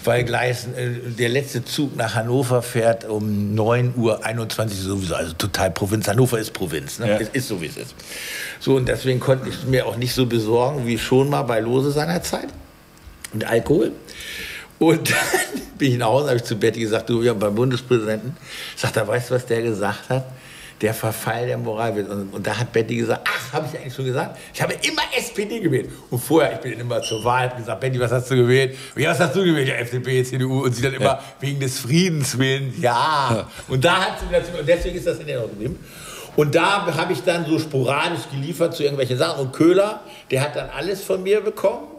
weil gleich äh, der letzte Zug nach Hannover fährt um 9.21 Uhr sowieso, also total Provinz. Hannover ist Provinz, ne? Ja. ist, ist so wie es ist. So, und deswegen konnte ich mir auch nicht so besorgen wie schon mal bei Lose seiner Zeit und Alkohol. Und dann bin ich nach Hause, habe ich zu Betty gesagt, du, ja, beim Bundespräsidenten, sagt er, weißt du, was der gesagt hat? der Verfall der Moral wird. Und, und da hat Betty gesagt, ach, habe ich eigentlich schon gesagt? Ich habe immer SPD gewählt. Und vorher, ich bin immer zur Wahl, habe gesagt, Betty, was hast du gewählt? Ja, was hast du gewählt? Ja, FDP, CDU. Und sie dann immer ja. wegen des Friedens willen, ja. Und da hat sie das, und deswegen ist das in der geblieben. Und da habe ich dann so sporadisch geliefert zu irgendwelchen Sachen. Und Köhler, der hat dann alles von mir bekommen.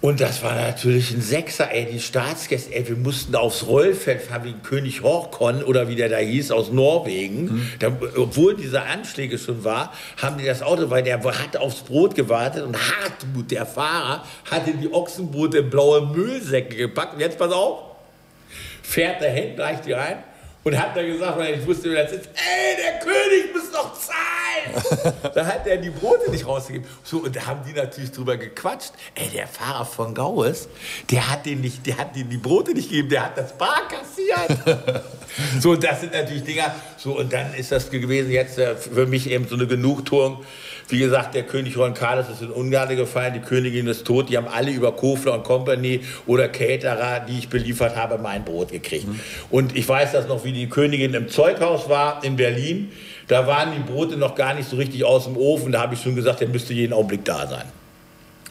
Und das war natürlich ein Sechser, ey, die Staatsgäste, ey, wir mussten aufs Rollfeld fahren wie König Horkon oder wie der da hieß, aus Norwegen. Mhm. Da, obwohl diese Anschläge schon war, haben die das Auto, weil der hat aufs Brot gewartet und Hartmut, der Fahrer, hatte die Ochsenbrote in blaue Müllsäcke gepackt. Und jetzt pass auf, fährt dahin, gleich die rein und hat dann gesagt, weil ich wusste, wer das ist, ey, der König muss doch zahlen. da hat er die Brote nicht rausgegeben. So, und da haben die natürlich drüber gequatscht. Ey, der Fahrer von Gaues, der hat den nicht, der hat denen die Brote nicht gegeben, der hat das Bar kassiert. so, das sind natürlich Dinger. So, und dann ist das gewesen jetzt äh, für mich eben so eine Genugtuung. Wie gesagt, der König Ron Carlos ist in Ungarn gefallen, die Königin ist tot. Die haben alle über Kofler und Company oder Caterer, die ich beliefert habe, mein Brot gekriegt. Mhm. Und ich weiß das noch, wie die Königin im Zeughaus war in Berlin. Da waren die Brote noch gar nicht so richtig aus dem Ofen. Da habe ich schon gesagt, der müsste jeden Augenblick da sein.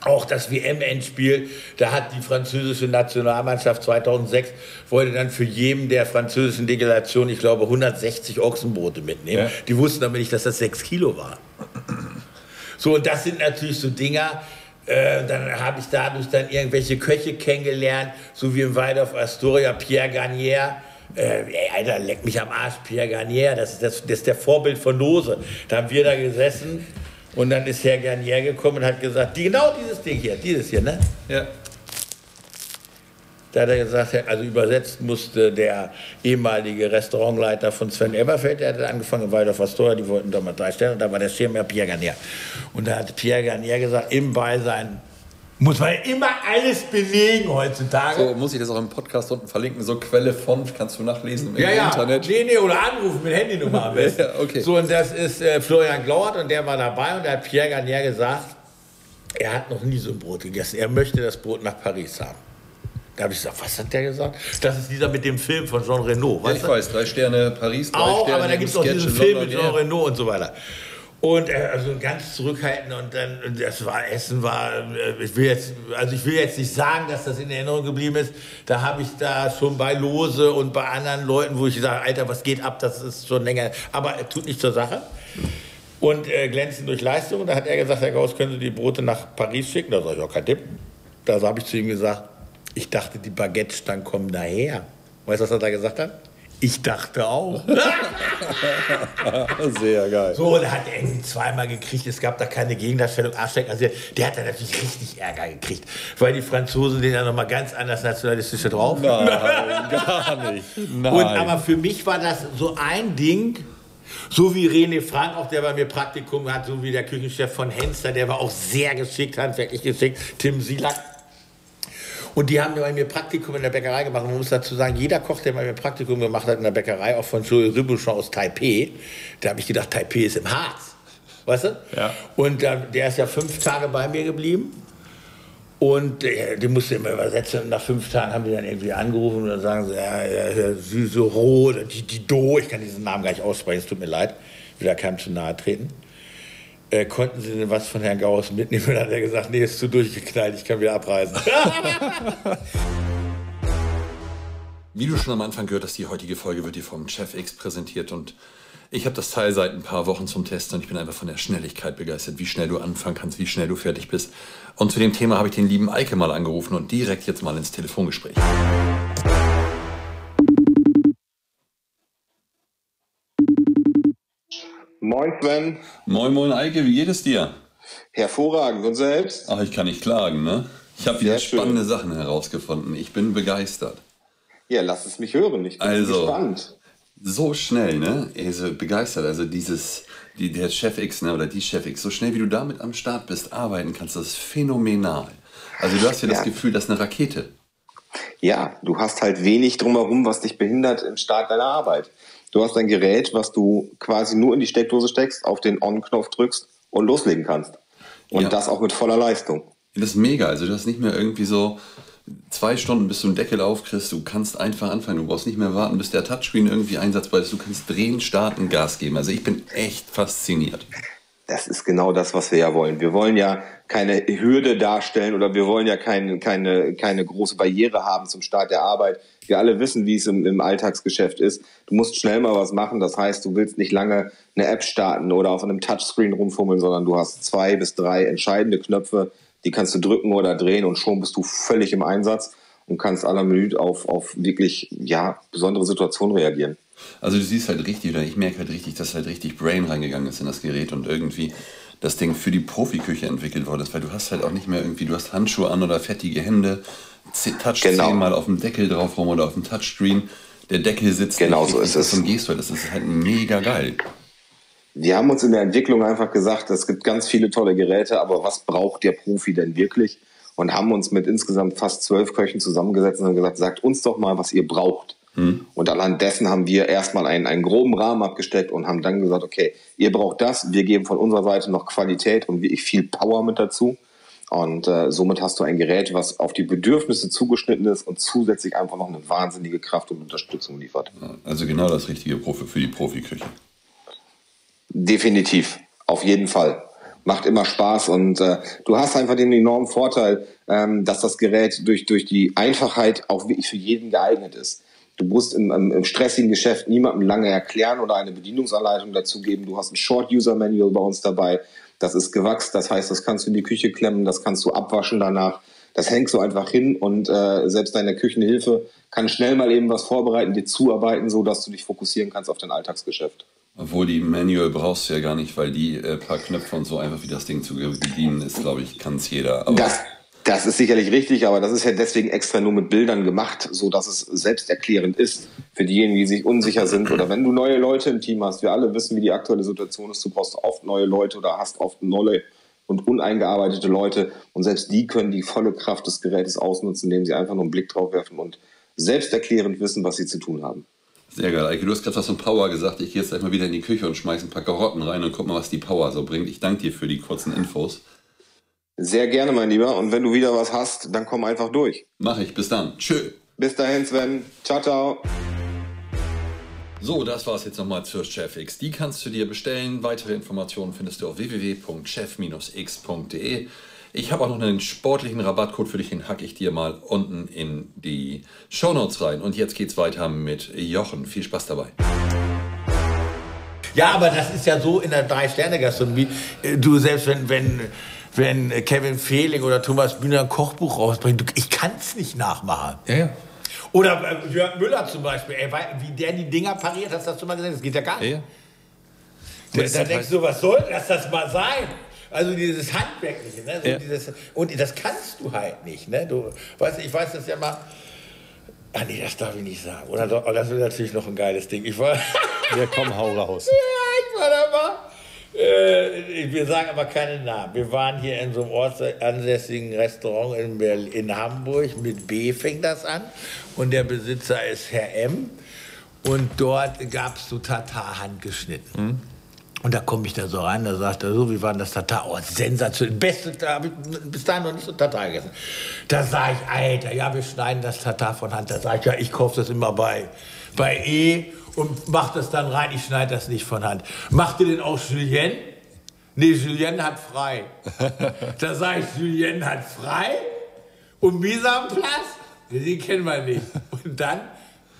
Auch das WM-Endspiel, da hat die französische Nationalmannschaft 2006 wollte dann für jeden der französischen Delegation, ich glaube, 160 Ochsenbrote mitnehmen. Ja. Die wussten aber nicht, dass das 6 Kilo war. So, und das sind natürlich so Dinger, äh, dann habe ich dadurch dann irgendwelche Köche kennengelernt, so wie im Waldorf Astoria, Pierre Garnier. Äh, ey, Alter, leck mich am Arsch, Pierre Garnier, das ist, das, das ist der Vorbild von Lose. Da haben wir da gesessen und dann ist Herr Garnier gekommen und hat gesagt, die, genau dieses Ding hier, dieses hier, ne? Ja. Da hat er gesagt, also übersetzt musste der ehemalige Restaurantleiter von Sven Eberfeld, der hat angefangen Waldorf Astoria, die wollten da mal drei Sterne, und da war der Schirmherr Pierre Garnier. Und da hat Pierre Garnier gesagt, im Beisein muss man immer alles belegen heutzutage. So muss ich das auch im Podcast unten verlinken. So Quelle von kannst du nachlesen im ja, ja. Internet. Nee, nee, oder anrufen mit Handynummer am besten. ja, okay. So, und das ist äh, Florian Glaut und der war dabei und da hat Pierre Garnier gesagt, er hat noch nie so ein Brot gegessen. Er möchte das Brot nach Paris haben. Da habe ich gesagt, was hat der gesagt? Das ist dieser mit dem Film von Jean Reno. Ja, ich du? weiß, drei Sterne Paris, drei auch, Sterne aber da gibt es auch diesen Film mit Jean Reno und so weiter. Und äh, also ganz zurückhaltend und dann das war Essen war äh, ich will jetzt also ich will jetzt nicht sagen, dass das in Erinnerung geblieben ist. Da habe ich da schon bei Lose und bei anderen Leuten, wo ich sage, Alter, was geht ab? Das ist schon länger, aber er tut nicht zur Sache. Und äh, glänzen durch Leistung. Da hat er gesagt, Herr Gauss, können Sie die Brote nach Paris schicken? Da sage ich, ja, kein Tipp. Da habe ich zu ihm gesagt, ich dachte, die Baguette-Stangen kommen daher. Weißt du, was er da gesagt hat? Ich dachte auch. Sehr geil. So, da hat er irgendwie zweimal gekriegt. Es gab da keine Gegendarstellung. Arschleck. Also der hat da natürlich richtig Ärger gekriegt. Weil die Franzosen den ja nochmal ganz anders nationalistische drauf Nein, gar nicht. Nein. Und, aber für mich war das so ein Ding, so wie René Frank, auch der bei mir Praktikum hat, so wie der Küchenchef von Henster, der war auch sehr geschickt, handwerklich geschickt. Tim Silak Und die haben bei mir Praktikum in der Bäckerei gemacht. Und man muss dazu sagen, jeder Koch, der bei mir Praktikum gemacht hat in der Bäckerei, auch von Joel Ribuchon aus Taipei, da habe ich gedacht, Taipei ist im Harz. Weißt du? Ja. Und äh, der ist ja fünf Tage bei mir geblieben. Und äh, die musste immer übersetzen. Und nach fünf Tagen haben die dann irgendwie angerufen und dann sagen sie, ja, ja, ja Süßero, die, die Do, ich kann diesen Namen gar nicht aussprechen, es tut mir leid, will da keinem zu nahe treten. Äh, konnten Sie denn was von Herrn Gauss mitnehmen? Und dann hat er gesagt, nee, ist zu durchgeknallt, ich kann wieder abreisen. Wie du schon am Anfang gehört hast, die heutige Folge wird dir vom Chef X präsentiert und ich habe das Teil seit ein paar Wochen zum Testen und ich bin einfach von der Schnelligkeit begeistert, wie schnell du anfangen kannst, wie schnell du fertig bist. Und zu dem Thema habe ich den lieben Eike mal angerufen und direkt jetzt mal ins Telefongespräch. Moin Sven. Moin, moin Eike, wie geht es dir? Hervorragend. Und selbst? Ach, ich kann nicht klagen, ne? Ich habe wieder spannende Sachen herausgefunden. Ich bin begeistert. Ja, lass es mich hören. Ich bin also, gespannt. So schnell, ne? Also begeistert. Also dieses, die, der Chef X, ne, oder die Chef X, so schnell wie du damit am Start bist, arbeiten kannst, das ist phänomenal. Also du hast ja, ja. das Gefühl, das ist eine Rakete. Ja, du hast halt wenig drumherum, was dich behindert im Start deiner Arbeit. Du hast ein Gerät, was du quasi nur in die Steckdose steckst, auf den On-Knopf drückst und loslegen kannst. Und ja. das auch mit voller Leistung. Das ist mega. Also du hast nicht mehr irgendwie so zwei Stunden, bis du einen Deckel aufkriegst. Du kannst einfach anfangen. Du brauchst nicht mehr warten, bis der Touchscreen irgendwie einsatzbar ist. Du kannst drehen, starten, Gas geben. Also ich bin echt fasziniert. Das ist genau das, was wir ja wollen. Wir wollen ja keine Hürde darstellen oder wir wollen ja keine, keine, keine große Barriere haben zum Start der Arbeit. Wir alle wissen, wie es im, im Alltagsgeschäft ist. Du musst schnell mal was machen. Das heißt, du willst nicht lange eine App starten oder auf einem Touchscreen rumfummeln, sondern du hast zwei bis drei entscheidende Knöpfe, die kannst du drücken oder drehen und schon bist du völlig im Einsatz und kannst aller Minute auf, auf wirklich ja, besondere Situationen reagieren. Also du siehst halt richtig, oder ich merke halt richtig, dass halt richtig Brain reingegangen ist in das Gerät und irgendwie das Ding für die Profiküche entwickelt worden ist, weil du hast halt auch nicht mehr irgendwie, du hast Handschuhe an oder fettige Hände, touch genau. zehnmal auf dem Deckel drauf rum oder auf dem Touchscreen, der Deckel sitzt genau so ist es. halt, das ist halt mega geil. Wir haben uns in der Entwicklung einfach gesagt, es gibt ganz viele tolle Geräte, aber was braucht der Profi denn wirklich? Und haben uns mit insgesamt fast zwölf Köchen zusammengesetzt und haben gesagt, sagt uns doch mal, was ihr braucht. Hm. Und anhand dessen haben wir erstmal einen, einen groben Rahmen abgesteckt und haben dann gesagt, okay, ihr braucht das, wir geben von unserer Seite noch Qualität und wirklich viel Power mit dazu. Und äh, somit hast du ein Gerät, was auf die Bedürfnisse zugeschnitten ist und zusätzlich einfach noch eine wahnsinnige Kraft und Unterstützung liefert. Also genau das richtige Profi für die Profiküche. Definitiv, auf jeden Fall. Macht immer Spaß und äh, du hast einfach den enormen Vorteil, ähm, dass das Gerät durch, durch die Einfachheit auch wirklich für jeden geeignet ist. Du musst im, im, im stressigen Geschäft niemandem lange erklären oder eine Bedienungsanleitung dazu geben. Du hast ein Short-User-Manual bei uns dabei. Das ist gewachst, das heißt, das kannst du in die Küche klemmen, das kannst du abwaschen danach. Das hängst du einfach hin und äh, selbst deine Küchenhilfe kann schnell mal eben was vorbereiten, dir zuarbeiten, so dass du dich fokussieren kannst auf dein Alltagsgeschäft. Obwohl die Manual brauchst du ja gar nicht, weil die äh, paar Knöpfe und so einfach wie das Ding zu bedienen ist, glaube ich, kann es jeder. Aber das, das ist sicherlich richtig, aber das ist ja deswegen extra nur mit Bildern gemacht, so dass es selbsterklärend ist für diejenigen, die sich unsicher sind oder wenn du neue Leute im Team hast. Wir alle wissen, wie die aktuelle Situation ist. Du brauchst oft neue Leute oder hast oft neue und uneingearbeitete Leute und selbst die können die volle Kraft des Gerätes ausnutzen, indem sie einfach nur einen Blick drauf werfen und selbsterklärend wissen, was sie zu tun haben. Sehr geil, Eike. Du hast gerade was von Power gesagt. Ich gehe jetzt gleich mal wieder in die Küche und schmeiße ein paar Karotten rein und guck mal, was die Power so bringt. Ich danke dir für die kurzen Infos. Sehr gerne, mein Lieber. Und wenn du wieder was hast, dann komm einfach durch. Mach ich. Bis dann. Tschö. Bis dahin, Sven. Ciao, ciao. So, das war's jetzt nochmal zur ChefX. Die kannst du dir bestellen. Weitere Informationen findest du auf www.chef-x.de. Ich habe auch noch einen sportlichen Rabattcode für dich, den hacke ich dir mal unten in die Shownotes rein. Und jetzt geht's weiter mit Jochen. Viel Spaß dabei. Ja, aber das ist ja so in der Drei-Sterne-Gastronomie. Du, selbst wenn, wenn wenn Kevin Fehling oder Thomas Bühner ein Kochbuch rausbringen. Ich kann es nicht nachmachen. Ja, ja. Oder äh, Jörg Müller zum Beispiel, ey, wie der die Dinger pariert, hast du das schon mal gesehen? Das geht ja gar nicht. Ja, ja. Da, da denkst du, was soll das, das mal sein? Also dieses Handwerkliche, ne? So ja. dieses, und das kannst du halt nicht. Ne? Du, weißt, ich weiß das ja mal. Ah nee, das darf ich nicht sagen. Oder das ist natürlich noch ein geiles Ding. Ich war. ja, komm, hau raus. Ja, ich war da mal Äh, wir sagen aber keine Namen. Wir waren hier in so einem ortsansässigen Restaurant in, Berlin, in Hamburg. Mit B fängt das an. Und der Besitzer ist Herr M. Und dort gab es so Tatar handgeschnitten. Mhm. Und da komme ich da so rein, da sagt er so, wie war denn das Tatar? Oh, sensationell, beste, da habe ich bis dahin noch nicht so Tatar gegessen. Da sage ich, Alter, ja, wir schneiden das Tatar von Hand. Da sage ich, ja, ich kaufe das immer bei, bei E und mach das dann rein, ich schneide das nicht von Hand. Macht ihr denn auch Julien? Nee, Julien hat frei. da sage ich, Julien hat frei und Mise am Platz? Den kennen wir nicht. Und dann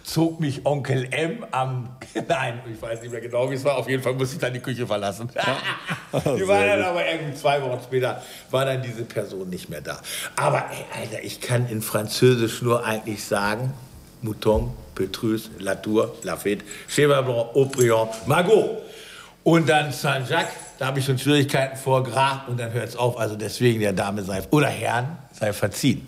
zog mich Onkel M am, nein, ich weiß nicht mehr genau, wie es war, auf jeden Fall musste ich dann die Küche verlassen. die war dann aber irgendwie zwei Wochen später, war dann diese Person nicht mehr da. Aber ey, Alter, ich kann in Französisch nur eigentlich sagen, Mouton, Petrus, Latour, Lafayette, Cheval Blanc, Aubryon, Margot. Und dann Saint-Jacques, da habe ich schon Schwierigkeiten vor Gras und dann hört es auf. Also deswegen der Dame sei, oder Herrn sei verziehen.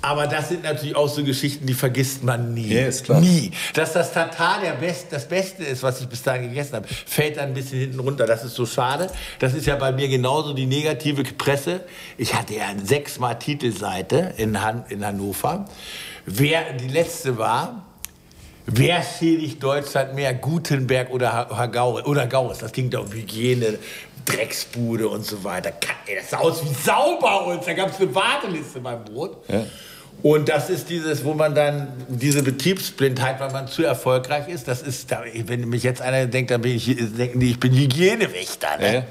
Aber das sind natürlich auch so Geschichten, die vergisst man nie. Ja, ist klar. Nie. Dass das Tatar der Best, das Beste ist, was ich bis dahin gegessen habe, fällt dann ein bisschen hinten runter. Das ist so schade. Das ist ja bei mir genauso die negative Presse. Ich hatte ja eine sechsmal Titelseite in, Han in Hannover. Wer die letzte war, Wer schädigt Deutschland mehr, Gutenberg oder Hagaure, oder Gauss? Das ging da um Hygiene, Drecksbude und so weiter. Das sah aus wie sauber und da gab es eine Warteliste beim Brot. Ja. Und das ist dieses, wo man dann diese Betriebsblindheit, weil man zu erfolgreich ist, das ist, wenn mich jetzt einer denkt, dann bin ich, denken die, ich bin Hygienewächter. Ne? Ja.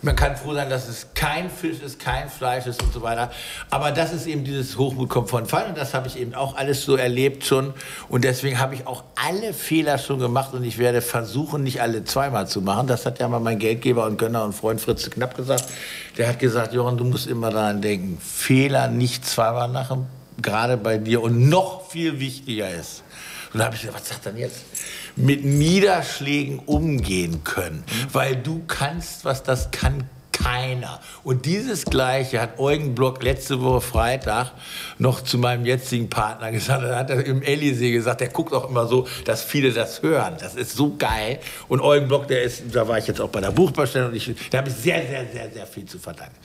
Man kann froh sein, dass es kein Fisch ist, kein Fleisch ist und so weiter. Aber das ist eben dieses Hochmut kommt von Fall und das habe ich eben auch alles so erlebt schon. Und deswegen habe ich auch alle Fehler schon gemacht und ich werde versuchen, nicht alle zweimal zu machen. Das hat ja mal mein Geldgeber und Gönner und Freund Fritz Knapp gesagt. Der hat gesagt, Johann, du musst immer daran denken, Fehler nicht zweimal machen, gerade bei dir. Und noch viel wichtiger ist, und da habe ich gesagt, was sagt er denn jetzt? mit Niederschlägen umgehen können, weil du kannst, was das kann keiner. Und dieses Gleiche hat Eugen Block letzte Woche Freitag noch zu meinem jetzigen Partner gesagt. Da hat er im Elysee gesagt, der guckt auch immer so, dass viele das hören. Das ist so geil. Und Eugen Block, der ist, da war ich jetzt auch bei der und ich, da habe ich sehr, sehr, sehr, sehr viel zu verdanken.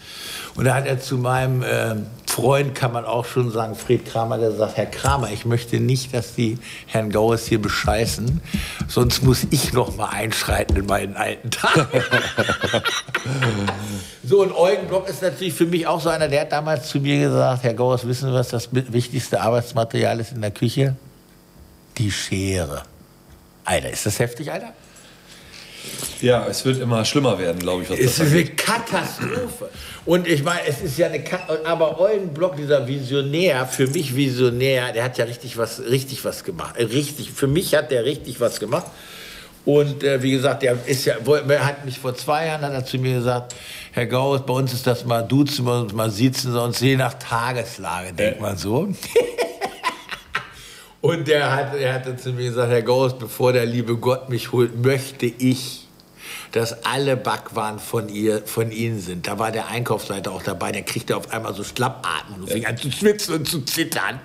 Und da hat er zu meinem äh, Freund, kann man auch schon sagen, Fred Kramer, gesagt, Herr Kramer, ich möchte nicht, dass die Herrn Gauers hier bescheißen, sonst muss ich noch mal einschreiten in meinen alten Tagen. so, und Eugen Block ist natürlich für mich auch so einer, der hat damals zu mir gesagt, Herr Gauers, wissen Sie, was das wichtigste Arbeitsmaterial ist in der Küche? Die Schere. Alter, ist das heftig, Alter? Ja, es wird immer schlimmer werden, glaube ich. Was es ist eine Katastrophe. Und ich meine, es ist ja eine Katastrophe. Aber Eulenblock, dieser Visionär, für mich Visionär, der hat ja richtig was, richtig was gemacht. Äh, richtig, für mich hat der richtig was gemacht. Und äh, wie gesagt, der ist ja, er hat mich vor zwei Jahren hat er zu mir gesagt, Herr Gauss, bei uns ist das mal duzen wir uns, mal sitzen sonst je nach Tageslage, denkt man so. Und der hat, er hatte zu mir gesagt, Herr Gauss, bevor der liebe Gott mich holt, möchte ich, dass alle Backwaren von, ihr, von Ihnen sind. Da war der Einkaufsleiter auch dabei, der kriegte auf einmal so Schlappatmen und fing an zu schwitzen und zu zittern.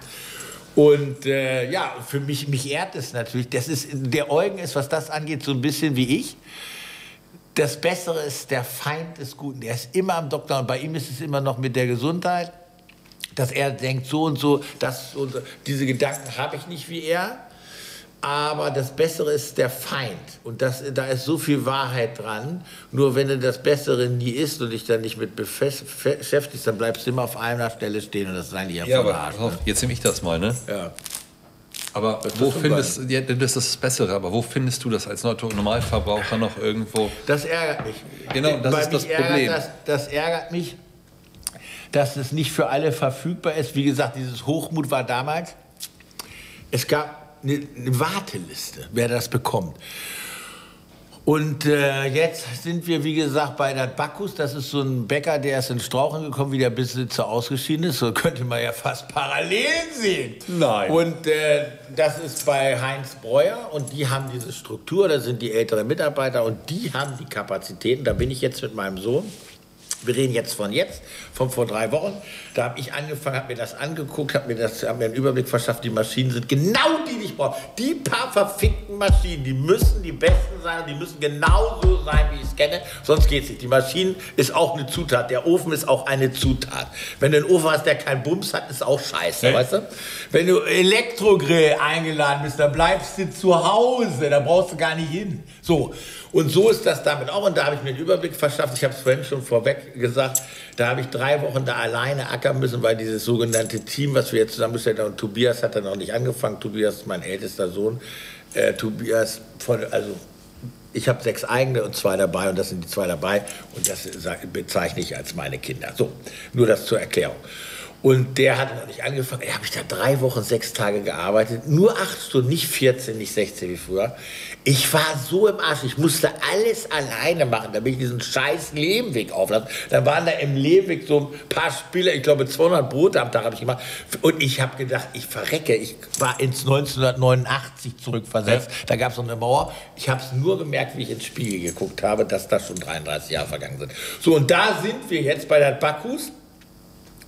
Und äh, ja, für mich, mich ehrt es natürlich. Das ist, der Eugen ist, was das angeht, so ein bisschen wie ich. Das Bessere ist der Feind des Guten. Der ist immer am Doktor und bei ihm ist es immer noch mit der Gesundheit dass er denkt so und so, das und so. Diese Gedanken habe ich nicht wie er. Aber das Bessere ist der Feind. Und das, da ist so viel Wahrheit dran. Nur wenn du das Bessere nie isst und dich dann nicht mit beschäftigst, dann bleibst du immer auf einer Stelle stehen. Und das ist eigentlich ja aber Arsch, ne? jetzt nehme ich das mal, ne? Ja. Aber das wo findest ja, das ist das Bessere, aber wo findest du das als Normalverbraucher noch irgendwo? Das ärgert mich. Genau, das Bei ist das Problem. Das, das ärgert mich, dass es nicht für alle verfügbar ist. Wie gesagt, dieses Hochmut war damals, es gab eine, eine Warteliste, wer das bekommt. Und äh, jetzt sind wir, wie gesagt, bei der Bacchus. Das ist so ein Bäcker, der ist in Strauchen gekommen, wie der Besitzer ausgeschieden ist. So könnte man ja fast parallel sehen. Nein. Und äh, das ist bei Heinz Breuer. Und die haben diese Struktur. Da sind die älteren Mitarbeiter und die haben die Kapazitäten. Da bin ich jetzt mit meinem Sohn Wir reden jetzt von jetzt, von vor drei Wochen. Da habe ich angefangen, habe mir das angeguckt, habe mir, das, hab mir einen Überblick verschafft. Die Maschinen sind genau die, die ich brauche. Die paar verfickten Maschinen, die müssen die besten sein. Die müssen genauso sein, wie ich es kenne. Sonst geht es nicht. Die Maschine ist auch eine Zutat. Der Ofen ist auch eine Zutat. Wenn du einen Ofen hast, der keinen Bums hat, ist auch scheiße, ja. weißt du? Wenn du Elektrogrill eingeladen bist, dann bleibst du zu Hause. Da brauchst du gar nicht hin. So. Und so ist das damit auch. Und da habe ich mir einen Überblick verschafft. Ich habe es vorhin schon vorweg gesagt. Da habe ich drei Wochen da alleine ackern müssen, weil dieses sogenannte Team, was wir jetzt zusammengestellt haben, und Tobias hat dann noch nicht angefangen. Tobias ist mein ältester Sohn. Äh, Tobias, von, also ich habe sechs eigene und zwei dabei und das sind die zwei dabei und das bezeichne ich als meine Kinder. So, nur das zur Erklärung. Und der hat noch nicht angefangen. Da habe ich da drei Wochen, sechs Tage gearbeitet. Nur acht Stunden, nicht 14, nicht 16 wie früher. Ich war so im Arsch. Ich musste alles alleine machen, damit ich diesen scheiß Lehmweg auflasse. Da waren da im Lehmweg so ein paar Spieler, ich glaube 200 Brote am Tag habe ich gemacht. Und ich habe gedacht, ich verrecke. Ich war ins 1989 zurückversetzt. Da gab es so eine Mauer. Ich habe es nur gemerkt, wie ich ins Spiegel geguckt habe, dass da schon 33 Jahre vergangen sind. So, und da sind wir jetzt bei der Bakus.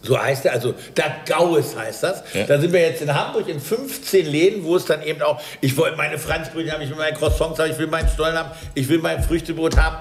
So heißt er, also das Gaues heißt das. Ja. Da sind wir jetzt in Hamburg in 15 Läden, wo es dann eben auch, ich wollte meine Franzbrötchen haben, ich will meine Croissants haben, ich will meinen Stollen haben, ich will mein Früchtebrot haben.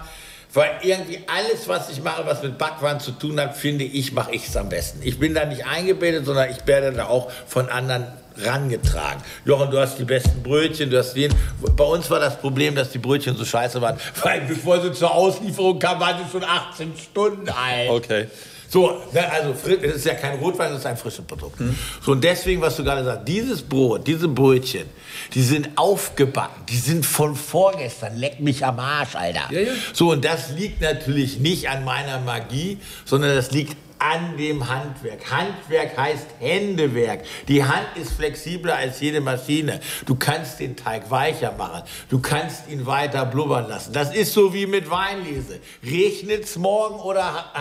Weil irgendwie alles, was ich mache, was mit Backwaren zu tun hat, finde ich, mache ich es am besten. Ich bin da nicht eingebildet, sondern ich werde da auch von anderen rangetragen. Jochen, du hast die besten Brötchen, du hast den. Bei uns war das Problem, dass die Brötchen so scheiße waren, weil bevor sie zur Auslieferung kamen, waren sie schon 18 Stunden alt. Okay. So, ne, also es ist ja kein Rotwein, das ist ein frisches Produkt. Mhm. So, und deswegen, was du gerade sagst, dieses Brot, diese Brötchen, die sind aufgebacken, die sind von vorgestern, leck mich am Arsch, Alter. Ja, ja. So, und das liegt natürlich nicht an meiner Magie, sondern das liegt an dem Handwerk. Handwerk heißt Händewerk. Die Hand ist flexibler als jede Maschine. Du kannst den Teig weicher machen. Du kannst ihn weiter blubbern lassen. Das ist so wie mit Weinlese. Regnet's morgen oder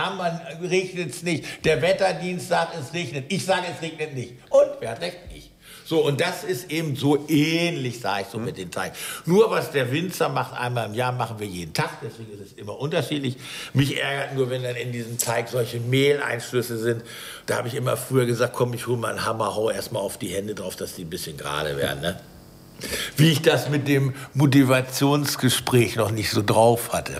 regnet's nicht? Der Wetterdienst sagt, es regnet. Ich sage, es regnet nicht. Und wer hat recht? So, und das ist eben so ähnlich, sage ich so, mhm. mit dem Teig. Nur was der Winzer macht einmal im Jahr, machen wir jeden Tag, deswegen ist es immer unterschiedlich. Mich ärgert nur, wenn dann in diesem Teig solche Mehleinschlüsse sind. Da habe ich immer früher gesagt, komm, ich hole mal einen Hammer, hau erstmal auf die Hände drauf, dass die ein bisschen gerade werden. Ne? Wie ich das mit dem Motivationsgespräch noch nicht so drauf hatte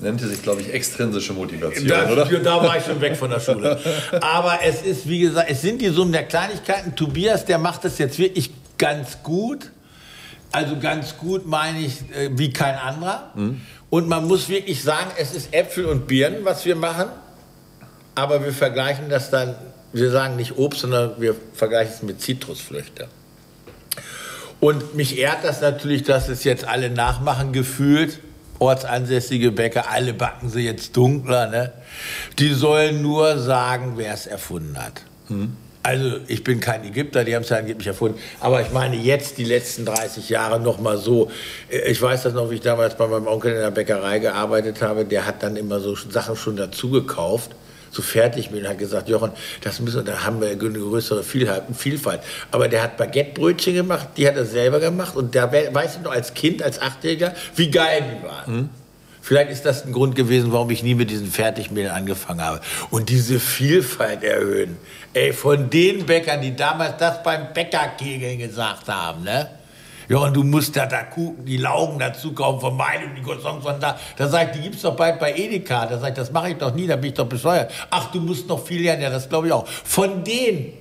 nannte sich, glaube ich, extrinsische Motivation, da, oder? Da war ich schon weg von der Schule. Aber es ist, wie gesagt, es sind die Summen der Kleinigkeiten. Tobias, der macht das jetzt wirklich ganz gut. Also ganz gut meine ich äh, wie kein anderer. Mhm. Und man muss wirklich sagen, es ist Äpfel und Birnen, was wir machen. Aber wir vergleichen das dann, wir sagen nicht Obst, sondern wir vergleichen es mit Zitrusfrüchte. Und mich ehrt das natürlich, dass es jetzt alle nachmachen gefühlt ortsansässige Bäcker, alle backen sie jetzt dunkler, ne? Die sollen nur sagen, wer es erfunden hat. Hm. Also ich bin kein Ägypter, die haben es ja angeblich erfunden. Aber ich meine jetzt die letzten 30 Jahre noch mal so. Ich weiß das noch, wie ich damals bei meinem Onkel in der Bäckerei gearbeitet habe. Der hat dann immer so Sachen schon dazu gekauft so fertig mit und hat gesagt, Jochen, das müssen, da haben wir eine größere Vielfalt. Aber der hat Baguettebrötchen gemacht, die hat er selber gemacht und da weiß ich noch als Kind, als Achtjähriger, wie geil die waren. Mhm. Vielleicht ist das ein Grund gewesen, warum ich nie mit diesen Fertigmehl angefangen habe. Und diese Vielfalt erhöhen. Ey, von den Bäckern, die damals das beim Bäckerkegeln gesagt haben, ne? Ja, und du musst da, da gucken, die Laugen dazu kaufen von meinem, die Croissants von da. Da sagt, die gibt's doch bald bei Edeka. Da sagt, das mache ich doch nie, da bin ich doch bescheuert. Ach, du musst noch viel lernen, ja, das glaube ich auch. Von denen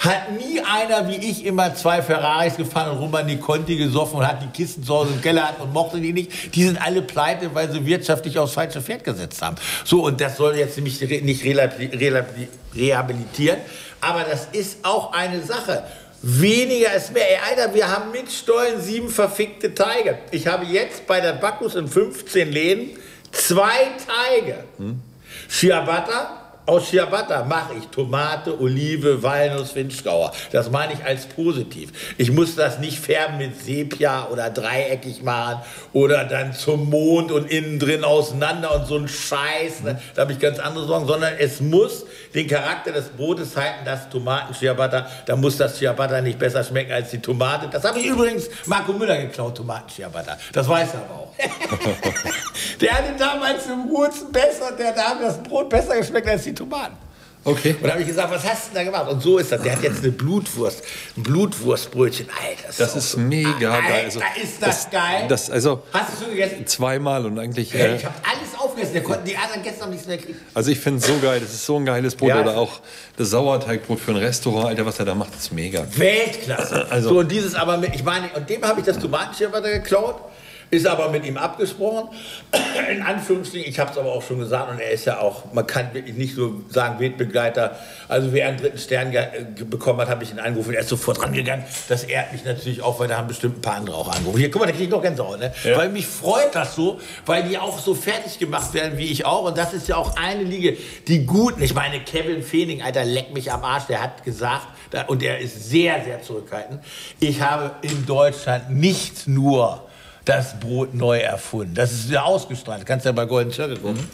hat nie einer wie ich immer zwei Ferraris gefahren und Romani Conti gesoffen und hat die Kisten zu Hause im Keller und mochte die nicht. Die sind alle pleite, weil sie wirtschaftlich aufs falsche Pferd gesetzt haben. So, und das soll jetzt nämlich nicht rehabilitieren. Aber das ist auch eine Sache. Weniger ist mehr. Ey, Alter, wir haben mit Stollen sieben verfickte Teige. Ich habe jetzt bei der Bacchus in 15 Läden zwei Teige. Hm? Ciabatta, aus Ciabatta mache ich Tomate, Olive, Walnuss, Finchgauer. Das meine ich als positiv. Ich muss das nicht färben mit Sepia oder dreieckig machen oder dann zum Mond und innen drin auseinander und so ein Scheiß. Ne? Da habe ich ganz andere Sorgen, sondern es muss den Charakter des Brotes halten, das Tomaten-Ciabatta. Da muss das Ciabatta nicht besser schmecken als die Tomate. Das habe ich übrigens Marco Müller geklaut, Tomaten-Ciabatta. Das weiß er aber auch. der hatte damals im Wurzen besser, der hat das Brot besser geschmeckt als die Tomaten. Okay. Und da habe ich gesagt, was hast du denn da gemacht? Und so ist das. Der hat jetzt eine Blutwurst, ein Blutwurstbrötchen. Alter, Das so- ist mega Alter, geil. Also, ist das, geil. Das, also hast du es schon gegessen? zweimal und eigentlich. Äh, ich habe alles aufgegessen. Der konnten die anderen gestern nichts mehr kriegen. also ich finde es so geil. Das ist so ein geiles Brot. Ja. Oder auch das Sauerteigbrot für ein Restaurant. Alter, was er da macht, ist mega. Weltklasse. Also- so, und dieses aber mit, ich meine, und dem habe ich das Tomatenschirmwatter geklaut, ist aber mit ihm abgesprochen. In Anführungsstrichen, ich habe es aber auch schon gesagt, und er ist ja auch, man kann wirklich nicht so sagen, Wettbegleiter. Also, wer einen dritten Stern bekommen hat, habe ich ihn angerufen. Er ist sofort rangegangen. Das ehrt mich natürlich auch, weil da haben bestimmt ein paar andere auch angerufen. Hier, guck mal, da kriege ich noch Gänsehaut, ne? Weil mich freut das so, weil die auch so fertig gemacht werden wie ich auch. Und das ist ja auch eine Liga, die guten. Ich meine, Kevin Feening, Alter, leck mich am Arsch, der hat gesagt, und er ist sehr, sehr zurückhaltend. Ich habe in Deutschland nicht nur das Brot neu erfunden. Das ist ja ausgestrahlt. Du kannst ja bei Golden Circle gucken.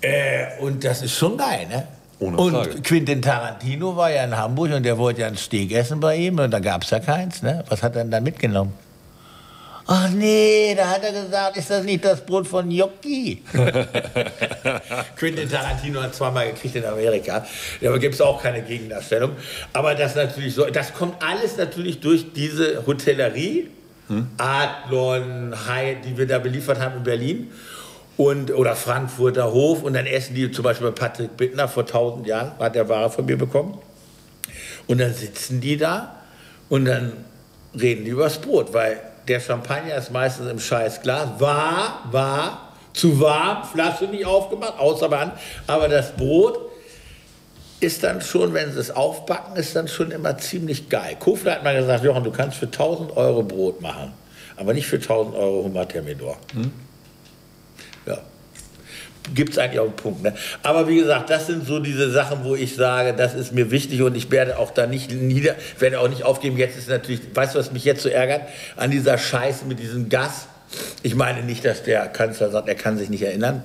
Äh, und das ist schon geil, ne? Ohne und Frage. Quentin Tarantino war ja in Hamburg und der wollte ja ein Steak essen bei ihm und da gab es ja keins, ne? Was hat er denn da mitgenommen? Ach nee, da hat er gesagt, ist das nicht das Brot von Gnocchi? Quentin Tarantino hat zweimal gekriegt in Amerika. Da gibt es auch keine Gegendarstellung. Aber das natürlich so, das kommt alles natürlich durch diese Hotellerie, Adlon, Hyatt, die wir da beliefert haben in Berlin. Und, oder Frankfurter Hof. Und dann essen die zum Beispiel bei Patrick Bittner vor 1000 Jahren, hat der Ware von mir bekommen. Und dann sitzen die da und dann reden die übers Brot, weil der Champagner ist meistens im scheiß Glas. War, war, zu warm, Flasche nicht aufgemacht, außer Hand. Aber das Brot ist dann schon, wenn sie es aufbacken, ist dann schon immer ziemlich geil. Kofler hat mal gesagt, Jochen, du kannst für 1000 Euro Brot machen, aber nicht für 1000 Euro Hummer Thermidor. Ja. Gibt es eigentlich auch einen Punkt. Ne? Aber wie gesagt, das sind so diese Sachen, wo ich sage, das ist mir wichtig und ich werde auch da nicht nieder, werde auch nicht aufgeben. Jetzt ist natürlich, weißt du, was mich jetzt so ärgert? An dieser Scheiße mit diesem Gas. Ich meine nicht, dass der Kanzler sagt, er kann sich nicht erinnern.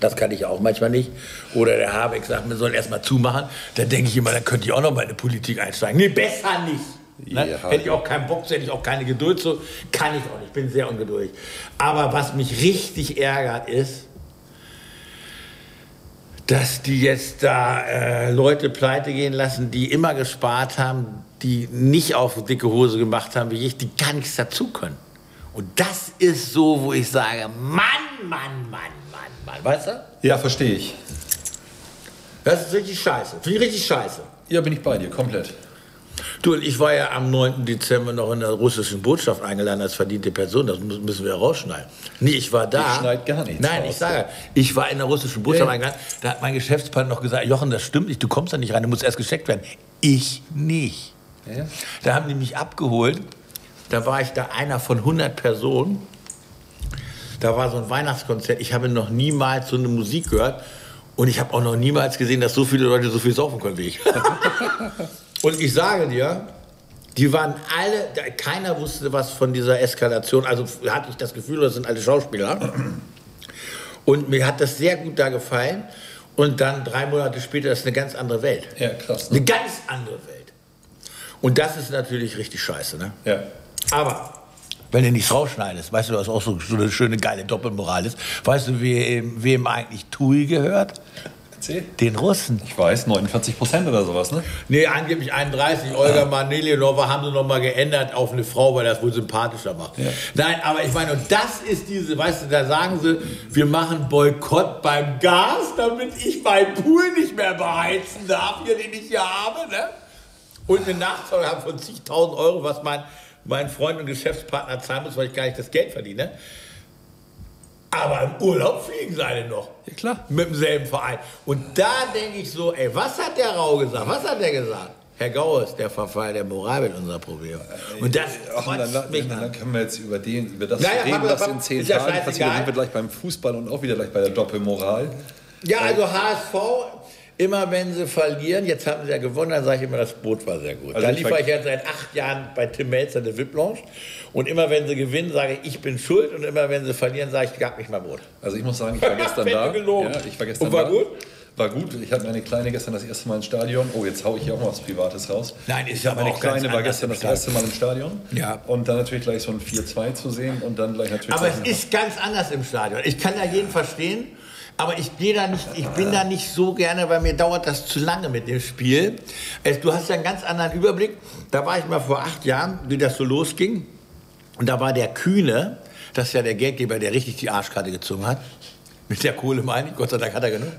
Das kann ich auch manchmal nicht. Oder der Habeck sagt, wir sollen erstmal zumachen. Da denke ich immer, dann könnte ich auch noch mal in die Politik einsteigen. Nee, besser nicht. Ne? Ja. Hätte ich auch keinen Bock, hätte ich auch keine Geduld zu. Kann ich auch nicht, ich bin sehr ungeduldig. Aber was mich richtig ärgert ist, dass die jetzt da äh, Leute pleite gehen lassen, die immer gespart haben, die nicht auf dicke Hose gemacht haben wie ich, die gar nichts dazu können. Und das ist so, wo ich sage, Mann, Mann, Mann, Mann, weißt du? Ja, verstehe ich. Das ist richtig scheiße. Finde ich richtig scheiße. Ja, bin ich bei dir, komplett. Du, ich war ja am 9. Dezember noch in der russischen Botschaft eingeladen als verdiente Person. Das müssen wir ja rausschneiden. Nee, ich war da. Ich schneid gar nichts Nein, raus. ich sage, ich war in der russischen Botschaft Ja. eingeladen. Da hat mein Geschäftspartner noch gesagt, Jochen, das stimmt nicht, du kommst da nicht rein, du musst erst gesteckt werden. Ich nicht. Ja. Da haben die mich abgeholt. Da war ich da einer von 100 Personen. Da war so ein Weihnachtskonzert. Ich habe noch niemals so eine Musik gehört. Und ich habe auch noch niemals gesehen, dass so viele Leute so viel saufen können wie ich. Und ich sage dir, die waren alle, keiner wusste was von dieser Eskalation. Also hatte ich das Gefühl, das sind alle Schauspieler. Und mir hat das sehr gut da gefallen. Und dann drei Monate später ist eine ganz andere Welt. Ja, krass. Ne? Eine ganz andere Welt. Und das ist natürlich richtig scheiße. Ne? Ja. Aber wenn du nichts rausschneidest, weißt du, was auch so, so eine schöne geile Doppelmoral ist? Weißt du, wem, wem eigentlich Tui gehört? Erzähl. Den Russen. Ich weiß, 49 Prozent oder sowas, ne? Nee, angeblich 31. Olga Manilionova haben sie noch mal geändert auf eine Frau, weil das wohl sympathischer macht. Nein, aber ich meine, und das ist diese, weißt du, da sagen sie, wir machen Boykott beim Gas, damit ich meinen Pool nicht mehr beheizen darf, hier, den ich hier habe, ne? Und eine Nachzahlung von zigtausend Euro, was mein, mein Freund und Geschäftspartner zahlen muss, weil ich gar nicht das Geld verdiene. Aber im Urlaub fliegen sie alle noch. Ja, klar. Mit demselben Verein. Und da denke ich so, ey, was hat der Rau gesagt? Was hat der gesagt? Herr Gauers, der Verfall der Moral wird unser Problem. Und das Ach, dann, mich dann, an. dann können wir jetzt über, den, über das Naja, reden, was in zehn ist ja Tagen passiert. Dann sind wir gleich beim Fußball und auch wieder gleich bei der Doppelmoral. Ja, also HSV, immer wenn sie verlieren, jetzt haben sie ja gewonnen, dann sage ich immer, das Boot war sehr gut. Also da liefere ich ja seit acht Jahren bei Tim Melzer eine VIP-Lounge. Und immer wenn sie gewinnen, sage ich, ich bin schuld. Und immer wenn sie verlieren, sage ich, gab mich mal Boot. Also ich muss sagen, ich war gestern da. gelogen. Ja, ich war gestern Und war da. gut? War gut. Ich hatte meine Kleine gestern das erste Mal im Stadion. Oh, jetzt haue ich hier auch mal was Privates raus. Nein, ist ja Meine Kleine war gestern das erste Mal im Stadion. Ja. Und dann natürlich gleich so ein 4-2 zu sehen und dann gleich natürlich... Aber es ist ganz anders im Stadion. Ich kann da jeden verstehen, aber ich gehe da nicht, ich bin da nicht so gerne, weil mir dauert das zu lange mit dem Spiel. Du hast ja einen ganz anderen Überblick. Da war ich mal vor acht Jahren, wie das so losging. Und da war der Kühne, das ist ja der Geldgeber, der richtig die Arschkarte gezogen hat. Mit der Kohle meine ich, Gott sei Dank hat er genug.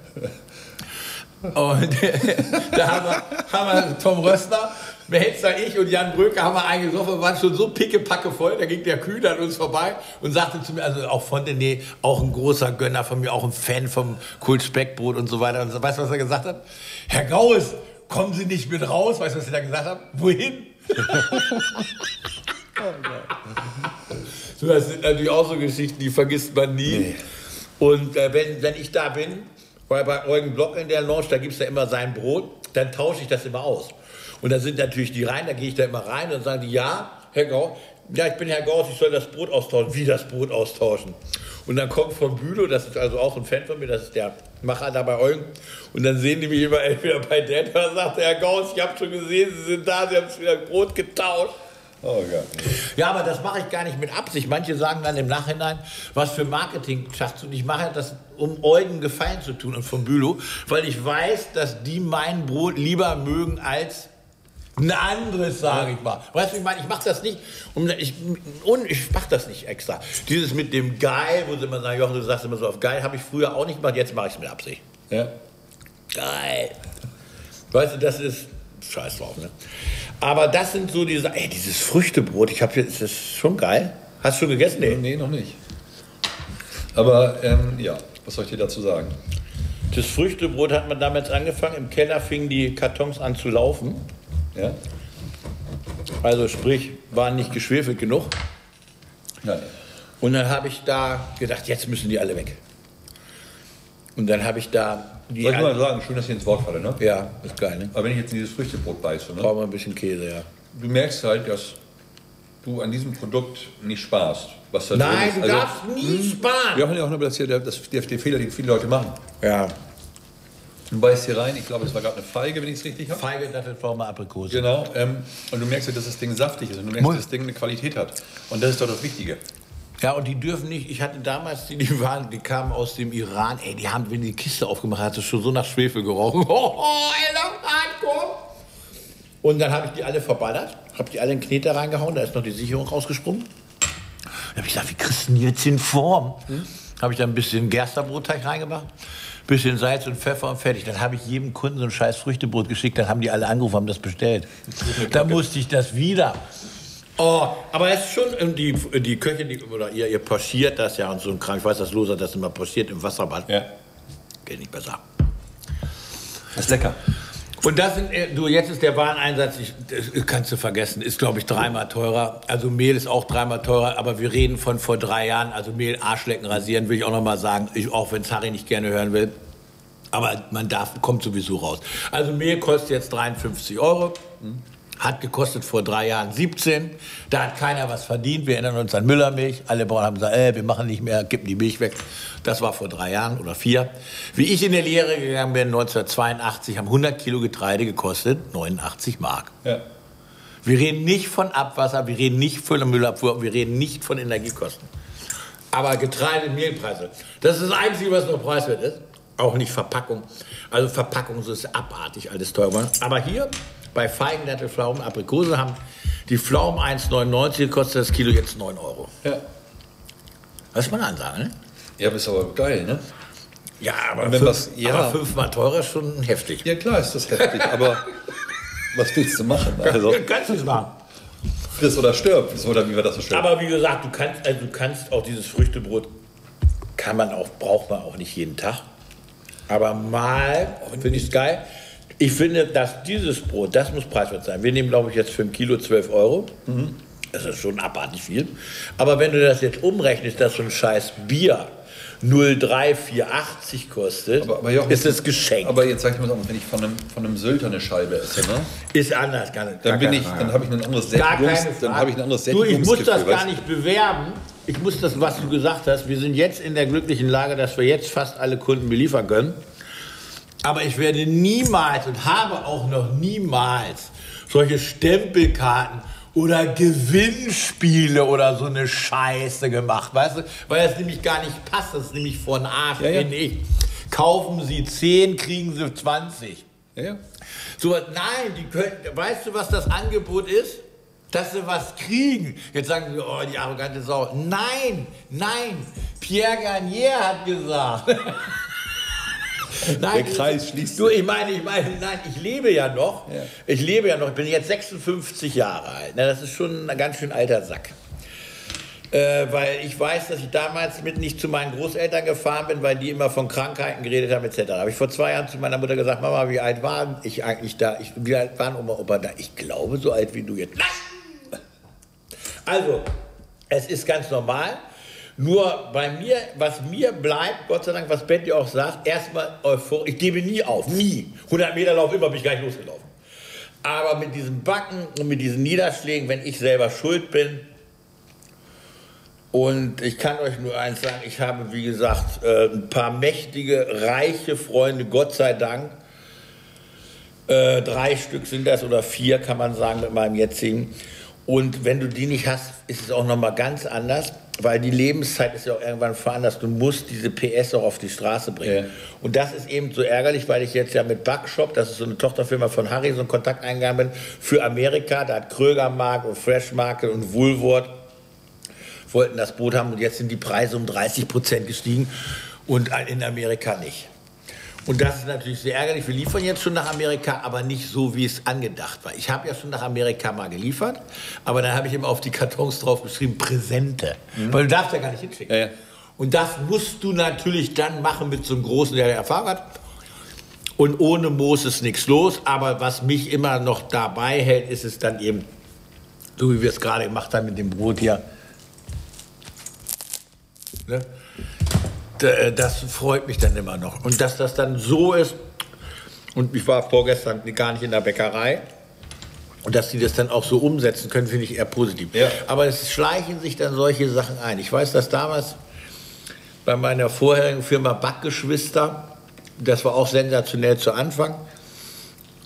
Und da haben wir, haben wir Tom Rössner, Melzer, ich und Jan Bröker haben wir eingesoffen und waren schon so pickepacke voll. Da ging der Kühn an uns vorbei und sagte zu mir, also auch Fontenay, auch ein großer Gönner von mir, auch ein Fan vom Kult Speckbrot und so weiter. Und so. Weißt du, was er gesagt hat? Herr Gaues, kommen Sie nicht mit raus. Weißt du, was er da gesagt hat? Wohin? So, das sind natürlich auch so Geschichten, die vergisst man nie. Und äh, wenn, wenn ich da bin, weil bei Eugen Block in der Lounge, da gibt es ja immer sein Brot, dann tausche ich das immer aus. Und da sind natürlich die rein, da gehe ich da immer rein und sagen die, ja, Herr Gau, ja, ich bin Herr Gauss, ich soll das Brot austauschen. Wie das Brot austauschen? Und dann kommt von Bülow, das ist also auch ein Fan von mir, das ist der Macher da bei Eugen. Und dann sehen die mich immer entweder bei der, da sagt Herr Gauss, ich habe schon gesehen, Sie sind da, Sie haben wieder Brot getauscht. Oh Gott. Ja, aber das mache ich gar nicht mit Absicht. Manche sagen dann im Nachhinein, was für Marketing schaffst du. Und ich mache das, um Eugen Gefallen zu tun und von Bülow, weil ich weiß, dass die mein Brot lieber mögen als ein anderes, sage ich mal. Weißt du, ich meine, ich mache das nicht, um, ich, und ich mache das nicht extra. Dieses mit dem Geil, wo sie immer sagen, Jochen, du sagst immer so auf Geil, habe ich früher auch nicht gemacht, jetzt mache ich es mit Absicht. Ja. Geil. Weißt du, das ist scheiß drauf, ne? Aber das sind so diese, ey, dieses Früchtebrot, ich habe hier, ist das schon geil? Hast du schon gegessen? Nee. Nee, noch nicht. Aber ähm, ja, was soll ich dir dazu sagen? Das Früchtebrot hat man damals angefangen, im Keller fingen die Kartons an zu laufen. Ja? Also sprich, waren nicht geschwefelt genug. Nein. Und dann habe ich da gedacht, jetzt müssen die alle weg. Und dann habe ich da die Soll ich mal sagen, schön, dass ich ins Wort falle, ne? Ja, ist geil, ne? Aber wenn ich jetzt in dieses Früchtebrot beiße, ne? Brauchen wir ein bisschen Käse, ja. du merkst halt, dass du an diesem Produkt nicht sparst. Was da drin Nein, ist. du Also, darfst nie sparen. Wir haben ja auch nur das hier, der, das, der, der Fehler, den viele Leute machen. Ja. Du beißt hier rein, ich glaube, es war gerade eine Feige, wenn ich es richtig habe. Feige, Dattel, Pflaume, Aprikose. Genau. Ähm, und du merkst ja, dass das Ding saftig ist und du merkst, dass das Ding eine Qualität hat. Und das ist doch das Wichtige. Ja, und die dürfen nicht, ich hatte damals, die, die waren, die kamen aus dem Iran, ey, die haben, wenn die Kiste aufgemacht hat, es schon so nach Schwefel gerochen. Oh, oh ey, das hardcore. Und dann habe ich die alle verballert, habe die alle in den Kneter reingehauen, da ist noch die Sicherung rausgesprungen. Dann habe ich gesagt, wie kriegst du denn jetzt in Form? Habe ich dann ein bisschen Gersterbrotteig reingemacht, bisschen Salz und Pfeffer und fertig. Dann habe ich jedem Kunden so ein scheiß Früchtebrot geschickt, dann haben die alle angerufen, haben das bestellt. Dann musste ich das wieder. Oh, aber es ist schon ähm, die, die Köchin, die, oder ihr, ihr pochiert das ja und so ein Kram. Ich weiß, dass Loser das immer pochiert im Wasserbad. Ja. Geht nicht besser. Das ist lecker. Und das sind, äh, du, jetzt ist der Wareneinsatz, ich, kannst du vergessen, ist glaube ich dreimal teurer. Also Mehl ist auch dreimal teurer, aber wir reden von vor drei Jahren. Also Mehl, Arschlecken rasieren, will ich auch noch mal sagen, ich, auch wenn Harry nicht gerne hören will. Aber man darf, kommt sowieso raus. Also Mehl kostet jetzt 53 Euro. Hat gekostet vor drei Jahren 17. Da hat keiner was verdient. Wir erinnern uns an Müllermilch. Alle Bauern haben gesagt, äh, wir machen nicht mehr, kippen die Milch weg. Das war vor drei Jahren oder vier. Wie ich in die Lehre gegangen bin, 1982, haben 100 Kilo Getreide gekostet 89 Mark. Ja. Wir reden nicht von Abwasser, wir reden nicht von Müllabfuhr, wir reden nicht von Energiekosten. Aber Getreide, Mehlpreise, das ist das Einzige, was noch preiswert ist. Auch nicht Verpackung. Also Verpackung, ist abartig alles teuer. Aber hier bei Feigen, Dattel, Pflaumen, Aprikose haben die Pflaumen 1,99 kostet das Kilo jetzt 9 Euro. Ja. Das ist mal eine Ansage, ne? Ja, aber ist aber geil, ne? Ja, aber, fünf, was- ja. aber fünfmal teurer ist schon heftig. Ja, klar ist das heftig, aber was willst du machen? Also, Du kannst nichts machen. friss oder stirb, so, oder wie wir das so schön Aber wie gesagt, du kannst, also du kannst auch dieses Früchtebrot, kann man auch, braucht man auch nicht jeden Tag. Aber mal finde ich es geil. Ich finde, dass dieses Brot, das muss preiswert sein. Wir nehmen, glaube ich, jetzt für ein Kilo 12 Euro. Das ist schon abartig viel. Aber wenn du das jetzt umrechnest, dass so ein scheiß Bier 03480 kostet, Aber, aber Jochen, ist es geschenkt. Aber jetzt sag ich mal so, wenn ich von einem, von einem Sylter eine Scheibe esse, ne? ist anders, gar nicht. Dann bin ich, dann habe ich ein anderes Sättigungs, dann habe ich ein anderes du, ich muss das gar nicht bewerben. Ich muss das, was du gesagt hast, wir sind jetzt in der glücklichen Lage, dass wir jetzt fast alle Kunden beliefern können. Aber ich werde niemals und habe auch noch niemals solche Stempelkarten oder Gewinnspiele oder so eine Scheiße gemacht, weißt du? Weil das nämlich gar nicht passt, das ist nämlich von Arsch, Ja, ja. finde ich. Kaufen Sie 10, kriegen Sie 20. Ja, ja. So, nein, die können, weißt du, was das Angebot ist? Dass sie was kriegen. Jetzt sagen sie, oh, die arrogante Sau. Nein, nein, Pierre Garnier hat gesagt. Nein, Der Kreis schließt Du, ich meine, ich meine, nein, ich lebe ja noch. Ja. Ich lebe ja noch. Ich bin jetzt 56 Jahre alt. Na, das ist schon ein ganz schön alter Sack. Äh, weil ich weiß, dass ich damals mit nicht zu meinen Großeltern gefahren bin, weil die immer von Krankheiten geredet haben etc. Habe ich vor zwei Jahren zu meiner Mutter gesagt, Mama, wie alt war ich eigentlich da? Ich, wie alt waren Oma und Opa da? Ich glaube, so alt wie du jetzt. Nein! Also, es ist ganz normal. Nur bei mir, was mir bleibt, Gott sei Dank, was Betty auch sagt, erstmal euphorisch. Ich gebe nie auf, nie. 100 Meter Lauf immer bin ich gleich losgelaufen. Aber mit diesen Backen und mit diesen Niederschlägen, wenn ich selber schuld bin, und ich kann euch nur eins sagen, ich habe, wie gesagt, äh, ein paar mächtige, reiche Freunde, Gott sei Dank. Äh, drei Stück sind das oder vier, kann man sagen, mit meinem jetzigen. Und wenn du die nicht hast, ist es auch nochmal ganz anders, weil die Lebenszeit ist ja auch irgendwann veranlasst. Du musst diese PS auch auf die Straße bringen. Ja. Und das ist eben so ärgerlich, weil ich jetzt ja mit Backshop, das ist so eine Tochterfirma von Harry, so einen Kontakt eingegangen bin für Amerika. Da hat Kröger Mark und Fresh Market und Woolworth wollten das Boot haben und jetzt sind die Preise um 30 Prozent gestiegen und in Amerika nicht. Und das ist natürlich sehr ärgerlich. Wir liefern jetzt schon nach Amerika, aber nicht so, wie es angedacht war. Ich habe ja schon nach Amerika mal geliefert, aber dann habe ich immer auf die Kartons drauf geschrieben, Präsente. Weil du darfst ja gar nicht hinschicken. Ja, ja. Und das musst du natürlich dann machen mit so einem Großen, der Erfahrung hat. Und ohne Moos ist nichts los. Aber was mich immer noch dabei hält, ist es dann eben, so wie wir es gerade gemacht haben mit dem Brot hier. Ne? Äh, Das freut mich dann immer noch. Und dass das dann so ist, und ich war vorgestern gar nicht in der Bäckerei, und dass die das dann auch so umsetzen können, finde ich eher positiv. Ja. Aber es schleichen sich dann solche Sachen ein. Ich weiß, dass damals bei meiner vorherigen Firma Backgeschwister, das war auch sensationell zu Anfang.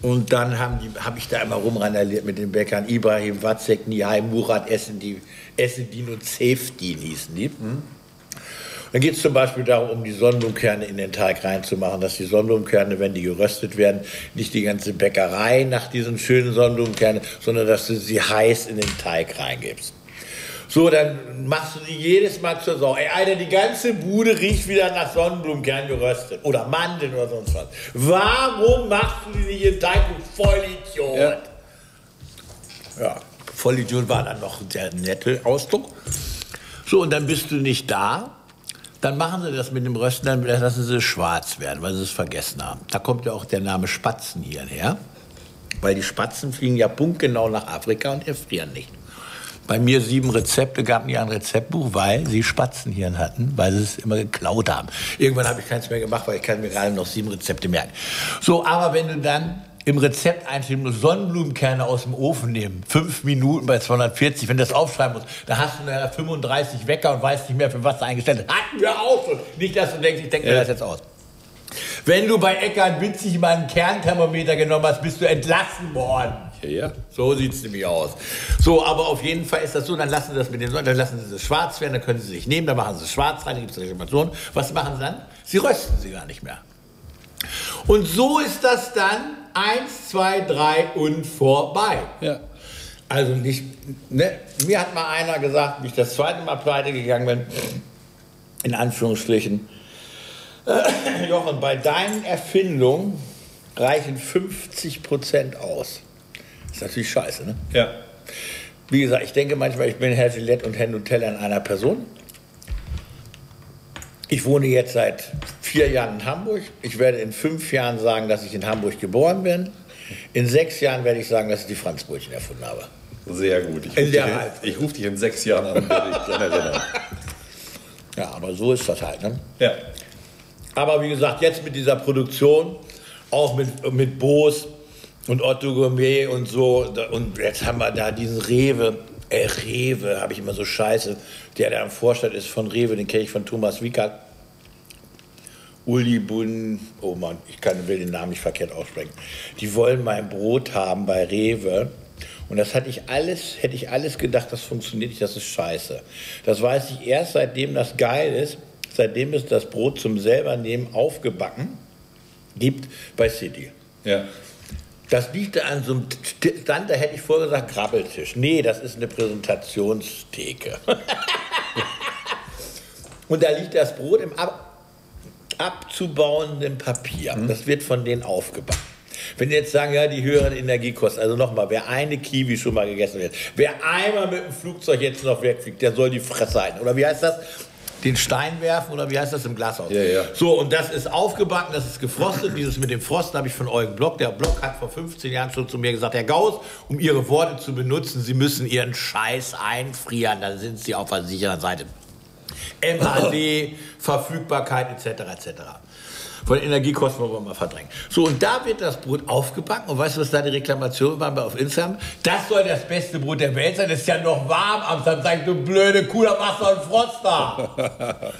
Und dann habe ich da immer rumrandaliert mit den Bäckern. Ibrahim, Watzek, Nihai, Murat, Essendi, Essedin und Safedin hießen die. Dann geht es zum Beispiel darum, um die Sonnenblumenkerne in den Teig reinzumachen, dass die Sonnenblumenkerne, wenn die geröstet werden, nicht die ganze Bäckerei nach diesen schönen Sonnenblumenkernen, sondern dass du sie heiß in den Teig reingibst. So, dann machst du die jedes Mal zur Sau. Ey, Alter, die ganze Bude riecht wieder nach Sonnenblumenkern geröstet. Oder Mandeln oder sonst was. Warum machst du die nicht in den Teig, du Vollidiot? Ja. Ja, Vollidiot war dann noch der nette Ausdruck. So, und dann bist du nicht da. Dann machen sie das mit dem Rösten, dann lassen sie es schwarz werden, weil sie es vergessen haben. Da kommt ja auch der Name Spatzen hier her. Weil die Spatzen fliegen ja punktgenau nach Afrika und erfrieren nicht. Bei mir sieben Rezepte gab nie ein Rezeptbuch, weil sie Spatzenhirn hatten, weil sie es immer geklaut haben. Irgendwann habe ich keins mehr gemacht, weil ich kann mir gerade noch sieben Rezepte merken. So, aber wenn du dann im Rezept einschreiben musst, Sonnenblumenkerne aus dem Ofen nehmen, fünf Minuten bei 240, wenn du das aufschreiben musst, dann hast du nachher 35 Wecker und weißt nicht mehr, für was du eingestellt hast. Hatten wir auch schon. Nicht, dass du denkst, ich denke mir das jetzt aus. Wenn du bei Eckart Witzig mal einen Kernthermometer genommen hast, bist du entlassen worden. Ja, ja. So sieht es nämlich aus. So, aber auf jeden Fall ist das so, dann lassen sie das mit den Sonnen, dann lassen sie es schwarz werden, dann können sie sich nehmen, dann machen sie es schwarz rein, dann gibt es Reklamation. Was machen sie dann? Sie rösten sie gar nicht mehr. Und so ist das dann eins, zwei, drei und vorbei. Ja. Also nicht, ne? mir hat mal einer gesagt, wie ich das zweite Mal pleite gegangen bin, in Anführungsstrichen, äh, Jochen, bei deinen Erfindungen reichen 50 Prozent aus. ist natürlich scheiße, ne? Ja. Wie gesagt, ich denke manchmal, ich bin Herr Gillette und Herr Nutella in einer Person. Ich wohne jetzt seit vier Jahren in Hamburg. Ich werde in fünf Jahren sagen, dass ich in Hamburg geboren bin. In sechs Jahren werde ich sagen, dass ich die Franzbrötchen erfunden habe. Sehr gut. Ich rufe der dich, ich ruf dich in sechs Jahren an werde erinnern. Ja, aber so ist das halt. Ne? Ja. Aber wie gesagt, jetzt mit dieser Produktion, auch mit, mit Bose und Otto Gourmet und so, und jetzt haben wir da diesen Rewe, äh, Rewe, habe ich immer so scheiße, der da am Vorstand ist von Rewe, den kenne ich von Thomas Wickert. Uli Bun, oh Mann, ich kann, will den Namen nicht verkehrt aussprechen. Die wollen mein Brot haben bei Rewe. Und das hatte ich alles, hätte ich alles gedacht, das funktioniert nicht, das ist scheiße. Das weiß ich erst, seitdem das geil ist, seitdem es das Brot zum selber nehmen aufgebacken gibt bei City. Ja. Das liegt an so einem Stand, da hätte ich vorher gesagt Grabbeltisch. Nee, das ist eine Präsentationstheke. Und da liegt das Brot im ab abzubauenden Papier. Das wird von denen aufgebacken. Wenn die jetzt sagen, ja, die höheren Energiekosten, also nochmal, wer eine Kiwi schon mal gegessen hat, wer einmal mit dem Flugzeug jetzt noch wegfliegt, der soll die Fresse halten. Oder wie heißt das? Den Stein werfen oder wie heißt das im Glashaus? Ja, ja. So, und das ist aufgebacken, das ist gefrostet. Dieses mit dem Frosten habe ich von Eugen Block. Der Block hat vor 15 Jahren schon zu mir gesagt, Herr Gauss, um Ihre Worte zu benutzen, Sie müssen Ihren Scheiß einfrieren, dann sind Sie auf der sicheren Seite. MHD, Verfügbarkeit etc. etc. Von Energiekosten wollen wir mal verdrängen. So, und da wird das Brot aufgebacken. Und weißt du, was da die Reklamation war bei- auf Instagram? Das soll das beste Brot der Welt sein. Das ist ja noch warm am Samstag. Du blöde Kuh, da machst du einen Frost da.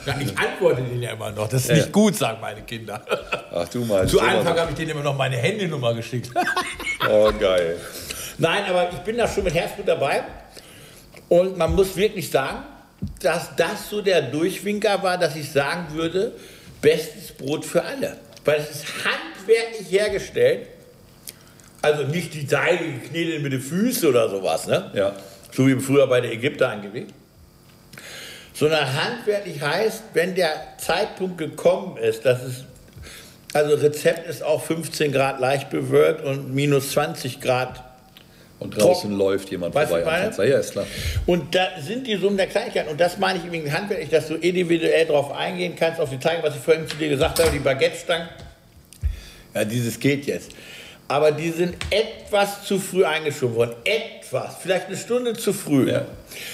ja, ich antworte denen ja immer noch. Das ist nicht gut, sagen meine Kinder. Ach du mal. Zu Anfang habe ich denen immer noch meine Handynummer geschickt. Oh, geil. Nein, aber ich bin da schon mit Herzblut dabei. Und man muss wirklich sagen, dass das so der Durchwinker war, dass ich sagen würde, bestes Brot für alle. Weil es ist handwerklich hergestellt. Also nicht die Seile geknetet mit den Füßen oder sowas, ne? Ja. So wie früher bei den Ägypter angelegt. Sondern handwerklich heißt, wenn der Zeitpunkt gekommen ist, dass es also Rezept ist auch 15 Grad leicht bewölkt und minus 20 Grad Und draußen läuft jemand Weißt vorbei am? Fenster. Ja, ist klar. Und da sind die Summen der Kleinigkeiten. Und das meine ich übrigens handwerklich, dass du individuell drauf eingehen kannst, auf die Teige, was ich vorhin zu dir gesagt habe, die Baguette-Stangen. Ja, dieses geht jetzt. Aber die sind etwas zu früh eingeschoben worden. Etwas. Vielleicht eine Stunde zu früh. Ja.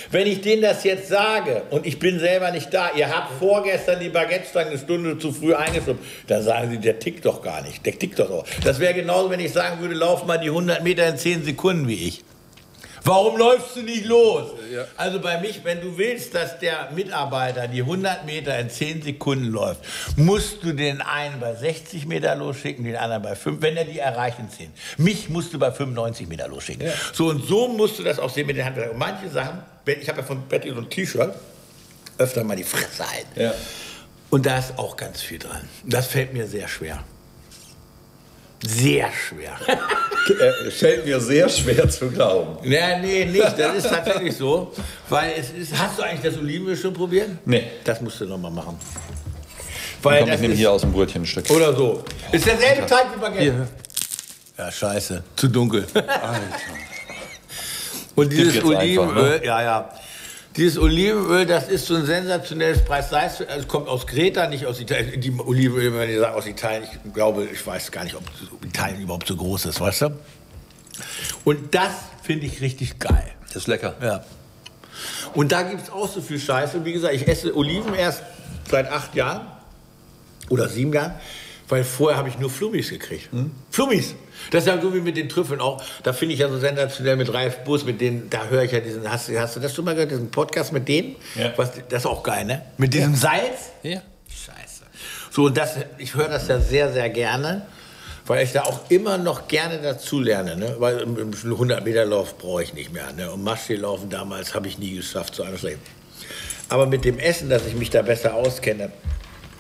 Wenn ich denen das jetzt sage und ich bin selber nicht da, ihr habt vorgestern die Baguette-Stangen eine Stunde zu früh eingeschoben, dann sagen sie, der tickt doch gar nicht. Der tickt doch so. Das wäre genauso, wenn ich sagen würde, lauf mal die 100 Meter in 10 Sekunden wie ich. Warum läufst du nicht los? Also bei mich, wenn du willst, dass der Mitarbeiter die 100 Meter in 10 Sekunden läuft, musst du den einen bei 60 Meter losschicken, den anderen bei 5, wenn er die erreicht in 10. Mich musst du bei 95 Meter losschicken. So und so musst du das auch sehen mit den Handwerkern. Und manche Sachen, ich habe ja von Betty so ein T-Shirt, öfter mal die Fresse halten. Ja. Und da ist auch ganz viel dran. Das fällt mir sehr schwer. Sehr schwer. Äh, fällt mir sehr schwer zu glauben. Ja, nee, nicht. Das ist tatsächlich so. Weil es ist. Hast du eigentlich das Olivenöl schon probiert? Nee. Das musst du nochmal machen. Weil Komm, ich nehme hier aus dem Brötchenstück. Oder so. Ist derselbe Teig wie Baguette. Ja, scheiße. Zu dunkel. Und dieses jetzt Olivenöl, ne? ja, ja. Dieses Olivenöl, das ist so ein sensationelles preis leistung also es kommt aus Kreta, nicht aus Italien. Die Olivenöl, wenn die sagen aus Italien, ich glaube, ich weiß gar nicht, ob Italien überhaupt so groß ist, weißt du? Und das finde ich richtig geil. Das ist lecker. Ja. Und da gibt es auch so viel Scheiße. Wie gesagt, ich esse Oliven erst seit acht Jahren oder sieben Jahren, weil vorher habe ich nur Flummis gekriegt. Flummis! Das ist ja so wie mit den Trüffeln auch. Da finde ich ja so sensationell mit Ralf Bus, mit denen, da höre ich ja diesen, hast, du- hast du das schon mal gehört, diesen Podcast mit denen? Ja. Was, das ist auch geil, ne? Mit diesem Salz? Ja. Scheiße. So, und das, ich höre das ja sehr, sehr gerne, weil ich da auch immer noch gerne dazu lerne. Ne? Weil im, im 100-Meter-Lauf brauche ich nicht mehr. Ne? Und Maschsee-Laufen damals habe ich nie geschafft, so alles Leben. Aber mit dem Essen, dass ich mich da besser auskenne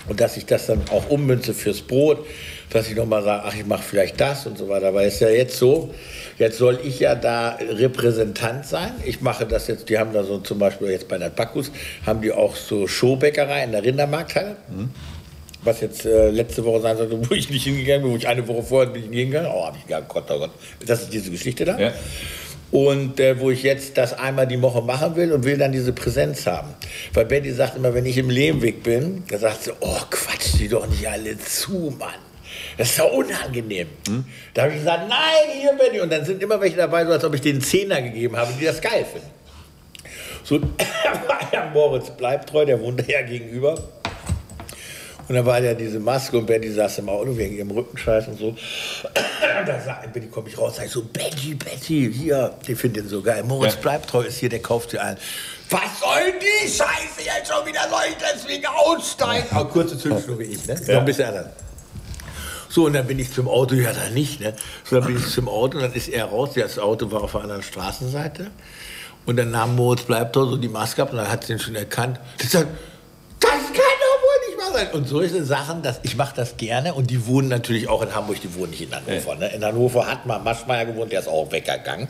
und dass ich das dann auch ummünze fürs Brot, dass ich nochmal sage, ach, ich mache vielleicht das und so weiter. Weil es ist ja jetzt so, jetzt soll ich ja da Repräsentant sein. Ich mache das jetzt, die haben da so zum Beispiel jetzt bei der Backus, haben die auch so Showbäckerei in der Rindermarkthalle. Was jetzt äh, letzte Woche sein sollte, wo ich nicht hingegangen bin, wo ich eine Woche vorher nicht hingegangen bin. Oh, hab ich gedacht, Gott, oh Gott. Das ist diese Geschichte da. Ja. Und äh, wo ich jetzt das einmal die Woche machen will und will dann diese Präsenz haben. Weil Betty sagt immer, wenn ich im Lehmweg bin, da sagt sie, oh, quatsch die doch nicht alle zu, Mann. Das ist ja unangenehm. Hm? Da habe ich gesagt, nein, hier bin ich. Und dann sind immer welche dabei, so als ob ich denen Zehner gegeben habe, die das geil finden. So Moritz Bleibtreu, der wohnte ja gegenüber. Und dann war ja diese Maske und Betty saß im Auto wegen ihrem Rückenscheiß und so. Und da sagt Betty, komme ich raus, sag ich so, Betty, Betty, hier, die finden den so geil. Moritz ja. Bleibtreu ist hier, der kauft sie ein. Was soll die Scheiße jetzt schon wieder? Soll ich deswegen aussteigen? Auch kurze Zündschnur wie ich, ne? Ja. Noch ein bisschen anders. So, und dann bin ich zum Auto, ja, dann nicht, ne? So, dann bin ich zum Auto und dann ist er raus. Das Auto war auf der anderen Straßenseite. Und dann nahm Moritz Bleibtreu so die Maske ab und dann hat sie ihn schon erkannt. Das sagt, das kann doch wohl nicht wahr sein. Und solche Sachen, dass ich mache das gerne. Und die wohnen natürlich auch in Hamburg, die wohnen nicht in Hannover. Ne? In Hannover hat mal Maschmeyer gewohnt, der ist auch weggegangen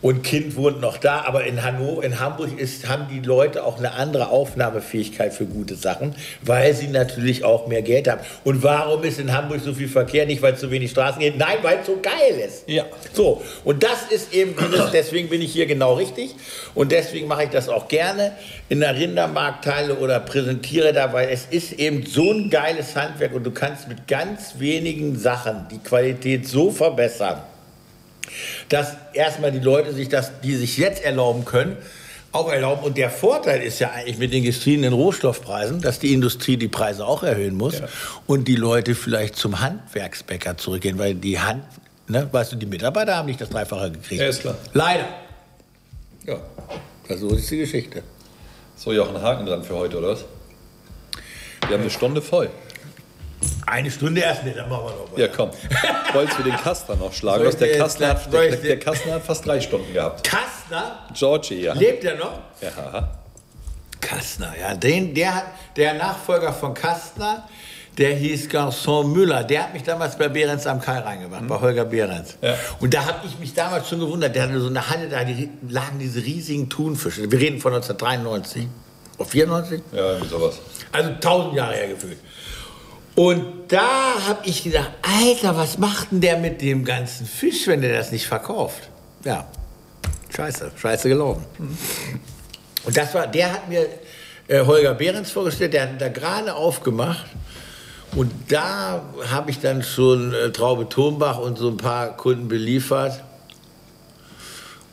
und Kind wohnt noch da, aber in Hannover, in Hamburg ist, haben die Leute auch eine andere Aufnahmefähigkeit für gute Sachen, weil sie natürlich auch mehr Geld haben. Und warum ist in Hamburg so viel Verkehr? Nicht, weil es zu wenig Straßen gibt, nein, weil es so geil ist. Ja. So, und das ist eben, deswegen bin ich hier genau richtig und deswegen mache ich das auch gerne in der Rindermarktteile oder präsentiere da, weil es ist eben so ein geiles Handwerk und du kannst mit ganz wenigen Sachen die Qualität so verbessern dass erstmal die Leute sich das, die sich jetzt erlauben können, auch erlauben. Und der Vorteil ist ja eigentlich mit den gestiegenen Rohstoffpreisen, dass die Industrie die Preise auch erhöhen muss ja. und die Leute vielleicht zum Handwerksbäcker zurückgehen, weil die Hand, ne, weißt du, die Mitarbeiter haben nicht das Dreifache gekriegt. Ja, ist klar. Leider. Ja, so ist die Geschichte. So, Jochen, Haken dran für heute, oder was? Wir haben eine Stunde voll. Eine Stunde erst nicht, dann machen wir noch mal. Ja, komm. Wolltest du den Kastner noch schlagen? Was der, Kastner hat, der, der Kastner hat fast drei Stunden gehabt. Kastner? Georgie, ja. Lebt er noch? Ja. Kastner, ja. Den, der, der Nachfolger von Kastner, der hieß Garçon Müller. Der hat mich damals bei Behrens am Kai reingebracht, mhm. bei Holger Behrens. Ja. Und da habe ich mich damals schon gewundert. Der hatte so eine Halle, da lagen diese riesigen Thunfische. Wir reden von 1993. Oder 94? Ja, sowas. Also tausend Jahre her gefühlt. Und da habe ich gedacht, Alter, was macht denn der mit dem ganzen Fisch, wenn der das nicht verkauft? Ja, scheiße, scheiße gelaufen. Und das war, der hat mir äh, Holger Behrens vorgestellt, der hat da gerade aufgemacht. Und da habe ich dann schon äh, Traube Thunbach und so ein paar Kunden beliefert.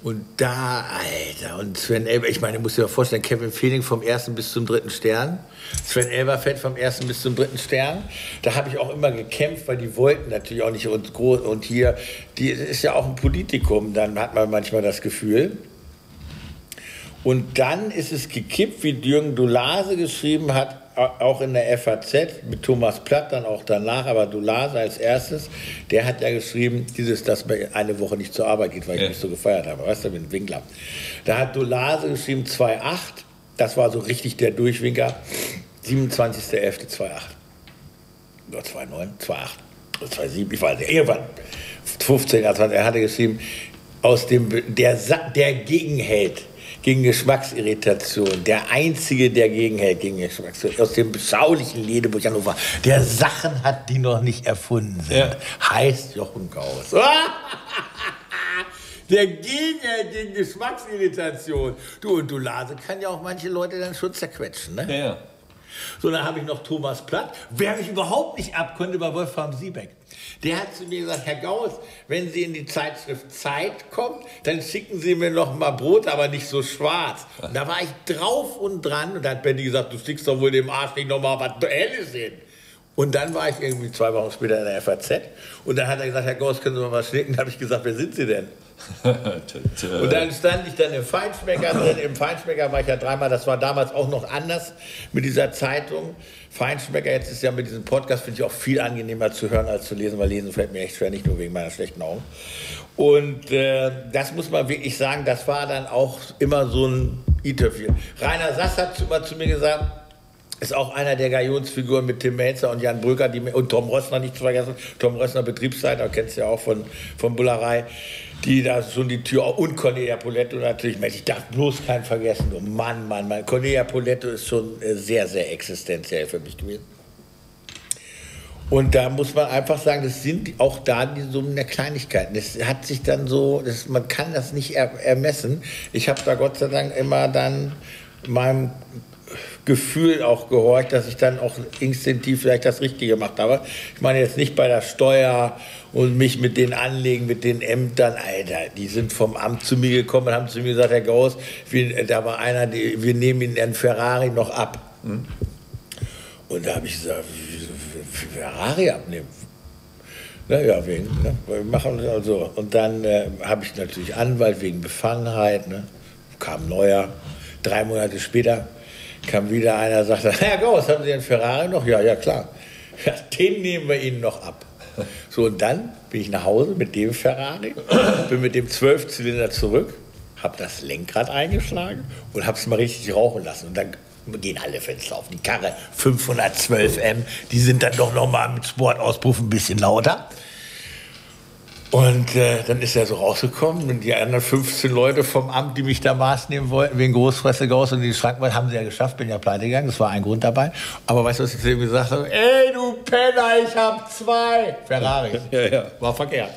Und da, Alter, und Sven Elber, ich meine, musst dir mal vorstellen, Kevin Feeling vom ersten bis zum dritten Stern, Sven Elberfeld vom ersten bis zum dritten Stern. Da habe ich auch immer gekämpft, weil die wollten natürlich auch nicht uns groß. Und hier, die ist ja auch ein Politikum, dann hat man manchmal das Gefühl. Und dann ist es gekippt, wie Jürgen Dulase geschrieben hat, auch in der FAZ, mit Thomas Platt dann auch danach, aber Dulase als erstes, der hat ja geschrieben, dieses, dass man eine Woche nicht zur Arbeit geht, weil ich ja. mich so gefeiert habe, weißt du, mit Winkler. Da hat Dulase geschrieben 2,8, das war so richtig der Durchwinker, 27.11.2,8. Oder 2,9, 2,8, 2,7, ich weiß nicht, irgendwann, 15, 20, er hatte geschrieben, aus dem, der, der Gegenheld, gegen Geschmacksirritation. Der Einzige, der gegenhält gegen Geschmacksirritation. Aus dem beschaulichen Ledeburg Hannover, der Sachen hat, die noch nicht erfunden sind, ja. heißt Jochen Gauss. Der Gegenhält gegen Geschmacksirritation. Du und du Lase kann ja auch manche Leute dann schon zerquetschen, ne? Ja, ja. So, dann habe ich noch Thomas Platt. Wer mich überhaupt nicht abkonnte, war Wolfram Siebeck. Der hat zu mir gesagt, Herr Gauss, wenn Sie in die Zeitschrift Zeit kommen, dann schicken Sie mir noch mal Brot, aber nicht so schwarz. Und da war ich drauf und dran und da hat Benny gesagt, du schickst doch wohl dem Arsch nicht noch mal was Helles hin. Und dann war ich irgendwie zwei Wochen später in der FAZ und dann hat er gesagt, Herr Gauss, können Sie mal was schicken? Da habe ich gesagt, wer sind Sie denn? und dann stand ich dann im Feinschmecker drin. Im Feinschmecker war ich ja dreimal. Das war damals auch noch anders mit dieser Zeitung. Feinschmecker, jetzt ist ja mit diesem Podcast, finde ich auch viel angenehmer zu hören als zu lesen, weil lesen fällt mir echt schwer, nicht nur wegen meiner schlechten Augen. Und äh, das muss man wirklich sagen, das war dann auch immer so ein i-Töpfchen. Rainer Sass hat immer zu mir gesagt, ist auch einer der Galionsfiguren mit Tim Melzer und Jan Brücker die, und Tom Rössner nicht zu vergessen. Tom Rössner Betriebsleiter, kennst du ja auch von, von Bullerei die da schon die Tür und Cornelia Poletto natürlich, ich darf bloß keinen vergessen. Oh Mann, Mann, Mann. Cornelia Poletto ist schon äh, sehr, sehr existenziell für mich gewesen. Und da muss man einfach sagen, das sind auch da die Summen der Kleinigkeiten. Das hat sich dann so, das, man kann das nicht er, ermessen. Ich habe da Gott sei Dank immer dann meinem Gefühl auch gehorcht, dass ich dann auch instinktiv vielleicht das Richtige gemacht habe. Ich meine jetzt nicht bei der Steuer und mich mit den Anlegen, mit den Ämtern, Alter, die sind vom Amt zu mir gekommen und haben zu mir gesagt, Herr Gauss, wir, da war einer, wir nehmen Ihnen einen Ferrari noch ab. Hm? Und da habe ich gesagt, Ferrari abnehmen? Naja, wegen, ne? wir machen also. Und dann äh, habe ich natürlich Anwalt wegen Befangenheit, ne? kam neuer. Drei Monate später kam wieder einer, sagte, Herr Gauss, haben Sie einen Ferrari noch? Ja, ja, klar. Ja, den nehmen wir Ihnen noch ab. So, und dann bin ich nach Hause mit dem Ferrari, bin mit dem Zwölfzylinder zurück, habe das Lenkrad eingeschlagen und habe es mal richtig rauchen lassen. Und dann gehen alle Fenster auf die Karre. 512M, die sind dann doch noch mal mit Sportauspuff ein bisschen lauter. Und äh, dann ist er so rausgekommen und die anderen 15 Leute vom Amt, die mich da Maß nehmen wollten, wegen Großfresse Gauss und die Schrankwand, haben sie ja geschafft, bin ja pleite gegangen, das war ein Grund dabei. Aber weißt du, was ich zu ihm gesagt habe? Ey, du Penner, ich hab zwei Ferraris. Ja, ja. War verkehrt.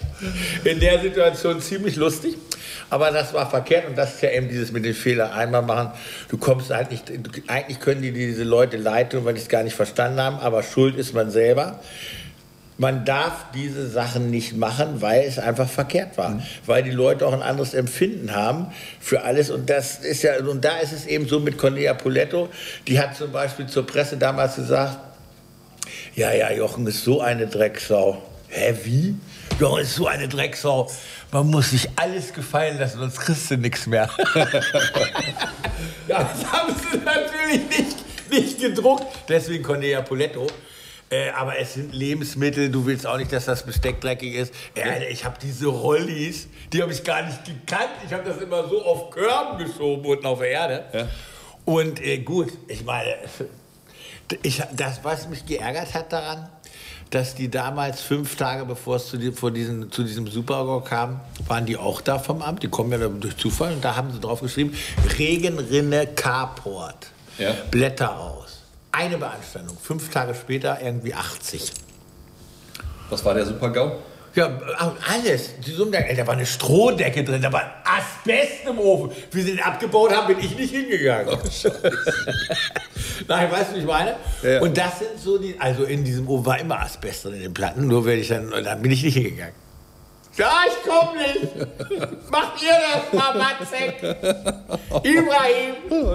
In der Situation ziemlich lustig. Aber das war verkehrt und das ist ja eben dieses mit den Fehler einmal machen. Du kommst eigentlich, eigentlich können die diese Leute leiten, weil die es gar nicht verstanden haben, aber schuld ist man selber man darf diese Sachen nicht machen, weil es einfach verkehrt war. Mhm. Weil die Leute auch ein anderes Empfinden haben für alles. Und das ist ja, und da ist es eben so mit Cornelia Poletto, die hat zum Beispiel zur Presse damals gesagt, ja, ja, Jochen ist so eine Drecksau. Hä, wie? Jochen ist so eine Drecksau. Man muss sich alles gefallen lassen, sonst kriegst du nichts mehr. ja, das haben sie natürlich nicht, nicht gedruckt. Deswegen Cornelia Poletto. Äh, aber es sind Lebensmittel, du willst auch nicht, dass das Besteck dreckig ist. Äh, ich habe diese Rollis, die habe ich gar nicht gekannt. Ich habe das immer so auf Körben geschoben unten auf der Erde. Ja. Und äh, gut, ich meine, ich, das, was mich geärgert hat daran, dass die damals fünf Tage bevor es zu, die, vor diesen, zu diesem Supergau kam, waren die auch da vom Amt. Die kommen ja durch Zufall und da haben sie drauf geschrieben: Regenrinne Carport. Ja. Blätter aus. Eine Beanstandung. Fünf Tage später irgendwie 80. Was war der Super-GAU? Ja, alles. Da war eine Strohdecke drin, da war Asbest im Ofen. Wie sie den abgebaut haben, bin ich nicht hingegangen. Oh, Nein, weißt du, wie ich meine? Ja. Und das sind so die, also in diesem Ofen war immer Asbest drin in den Platten, nur werde ich dann, dann bin ich nicht hingegangen. Ja, ich komm nicht. Macht ihr das, Mamatzek? Ibrahim, oh,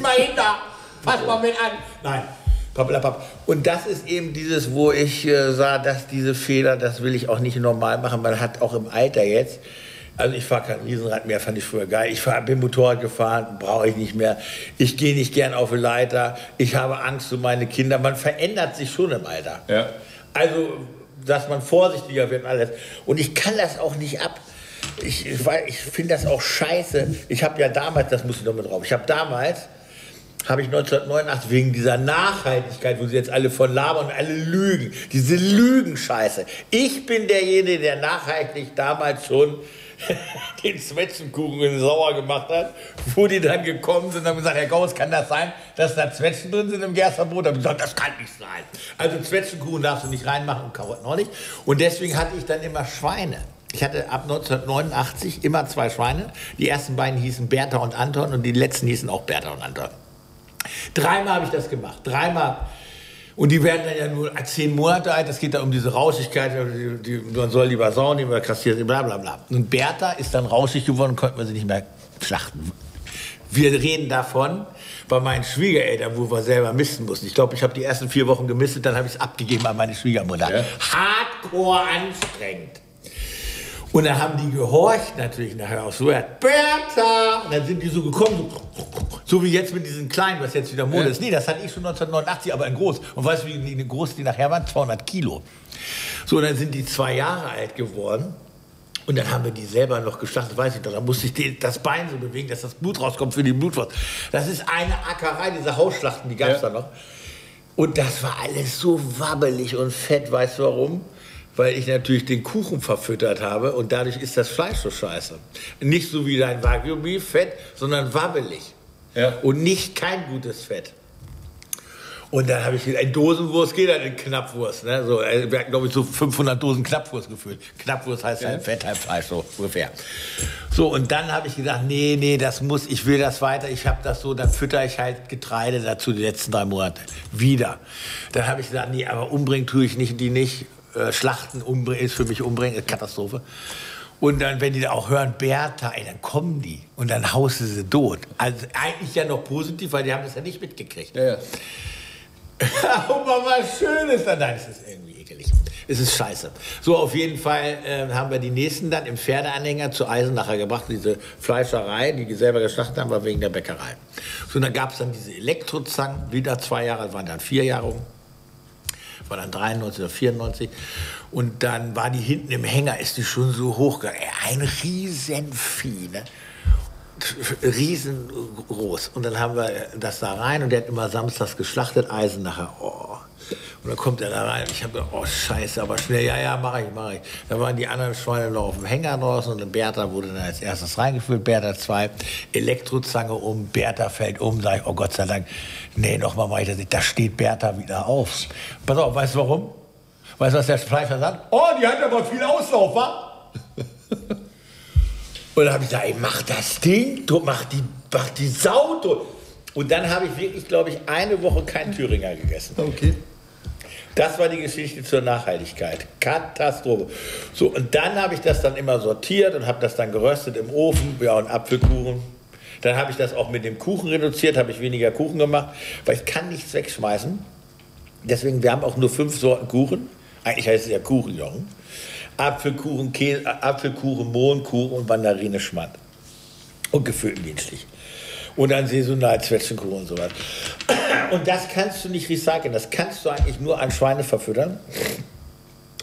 mal hinter. Fass mal mit an. Nein. Und das ist eben dieses, wo ich äh, sah, dass diese Fehler, das will ich auch nicht normal machen. Man hat auch im Alter jetzt, also ich fahre kein Riesenrad mehr, fand ich früher geil. Ich fahr, bin Motorrad gefahren, brauche ich nicht mehr. Ich gehe nicht gern auf eine Leiter. Ich habe Angst um meine Kinder. Man verändert sich schon im Alter. Ja. Also, dass man vorsichtiger wird und alles. Und ich kann das auch nicht ab. Ich, ich finde das auch scheiße. Ich habe ja damals, das muss ich noch mit drauf, ich habe damals habe ich 1989 wegen dieser Nachhaltigkeit, wo sie jetzt alle von labern und alle lügen, diese Lügenscheiße. Ich bin derjenige, der nachhaltig damals schon den Zwetschgenkuchen sauer gemacht hat, wo die dann gekommen sind und haben gesagt, Herr Gauss, kann das sein, dass da Zwetschgen drin sind im Gersterbrot? Da habe ich gesagt, das kann nicht sein. Also Zwetschgenkuchen darfst du nicht reinmachen und Karotten auch nicht. Und deswegen hatte ich dann immer Schweine. Ich hatte ab 1989 immer zwei Schweine. Die ersten beiden hießen Bertha und Anton und die letzten hießen auch Bertha und Anton. Dreimal habe ich das gemacht. Dreimal. Und die werden dann ja nur zehn Monate alt. Das geht da um diese Rauschigkeit. Die, die, man soll lieber Sau nehmen oder kastriert, bla bla bla. Und Bertha ist dann rauschig geworden, konnten wir sie nicht mehr schlachten. Wir reden davon bei meinen Schwiegereltern, wo wir selber misten mussten. Ich glaube, ich habe die ersten vier Wochen gemistet, dann habe ich es abgegeben an meine Schwiegermutter. Ja. Hardcore anstrengend. Und dann haben die gehorcht natürlich nachher auch so, Bertha! Und dann sind die so gekommen, so, so wie jetzt mit diesen kleinen, was jetzt wieder Mode ist. Nee, das hatte ich schon 1989, aber in groß. Und weißt du, wie groß die nachher waren? 200 Kilo. So, und dann sind die zwei Jahre alt geworden. Und dann haben wir die selber noch geschlachtet, weiß ich noch. Da musste ich die, das Bein so bewegen, dass das Blut rauskommt für die Blutwurst. Das ist eine Ackerei, diese Hausschlachten, die gab es ja. da noch. Und das war alles so wabbelig und fett, weißt du warum? Weil ich natürlich den Kuchen verfüttert habe und dadurch ist das Fleisch so scheiße. Nicht so wie dein Wagyu Beef Fett, sondern wabbelig. Ja. Und nicht kein gutes Fett. Und dann habe ich gesagt, eine Dosenwurst geht halt in Knappwurst. Ne? So, äh, wir hatten, glaube ich, so 500 Dosen Knappwurst gefüllt. Knappwurst heißt halt Fett, halb Fleisch, so ungefähr. So, und dann habe ich gedacht, nee, nee, das muss, ich will das weiter. Ich habe das so, dann fütter ich halt Getreide dazu die letzten drei Monate. Wieder. Dann habe ich gesagt, nee, aber umbringen tue ich nicht, die nicht. Äh, Schlachten umbringen ist für mich umbringen, Katastrophe. Und dann, wenn die da auch hören, Bertha, ey, dann kommen die und dann haust du sie tot. Also eigentlich ja noch positiv, weil die haben das ja nicht mitgekriegt. Ja, ja. Mal was Schönes, dann nein, es ist irgendwie ekelig. Es ist scheiße. So, auf jeden Fall äh, haben wir die nächsten dann im Pferdeanhänger zu Eisenacher gebracht, diese Fleischerei, die die selber geschlachtet haben, war wegen der Bäckerei. So, und dann gab es dann diese Elektrozangen, wieder zwei Jahre, waren dann vier Jahre um war dann 93 oder 94. Und dann war die hinten im Hänger, ist die schon so hoch. Ein Riesenvieh, ne? Riesengroß. Und dann haben wir das da rein und der hat immer samstags geschlachtet, Eisen nachher. Oh. Und dann kommt er da rein. Ich habe gedacht, oh Scheiße, aber schnell, ja, ja, mach ich, mach ich. Da waren die anderen Schweine noch auf dem Hänger draußen und Bertha wurde dann als erstes reingeführt. Bertha 2, Elektrozange um, Bertha fällt um. Sag ich, oh Gott sei Dank, nee, nochmal mache ich das nicht. Da steht Bertha wieder auf. Pass auf, weißt du warum? Weißt du, was der Fleischer sagt? Oh, die hat aber viel Auslauf, wa? Und dann habe ich gesagt, ey, mach das Ding, mach die, mach die Sau. Und dann habe ich wirklich, glaube ich, eine Woche kein Thüringer gegessen. Okay. Das war die Geschichte zur Nachhaltigkeit. Katastrophe. So, und dann habe ich das dann immer sortiert und habe das dann geröstet im Ofen, ja, und Apfelkuchen. Dann habe ich das auch mit dem Kuchen reduziert, habe ich weniger Kuchen gemacht, weil ich kann nichts wegschmeißen. Deswegen, wir haben auch nur fünf Sorten Kuchen. Eigentlich heißt es ja Kuchenjochen. Apfelkuchen, Käse, Apfelkuchen, Mohnkuchen und Mandarine Schmand. Und gefüllten dienstlich. Und dann saisonal Zwetschgenkuchen und sowas. Und das kannst du nicht recyceln. Das kannst du eigentlich nur an Schweine verfüttern.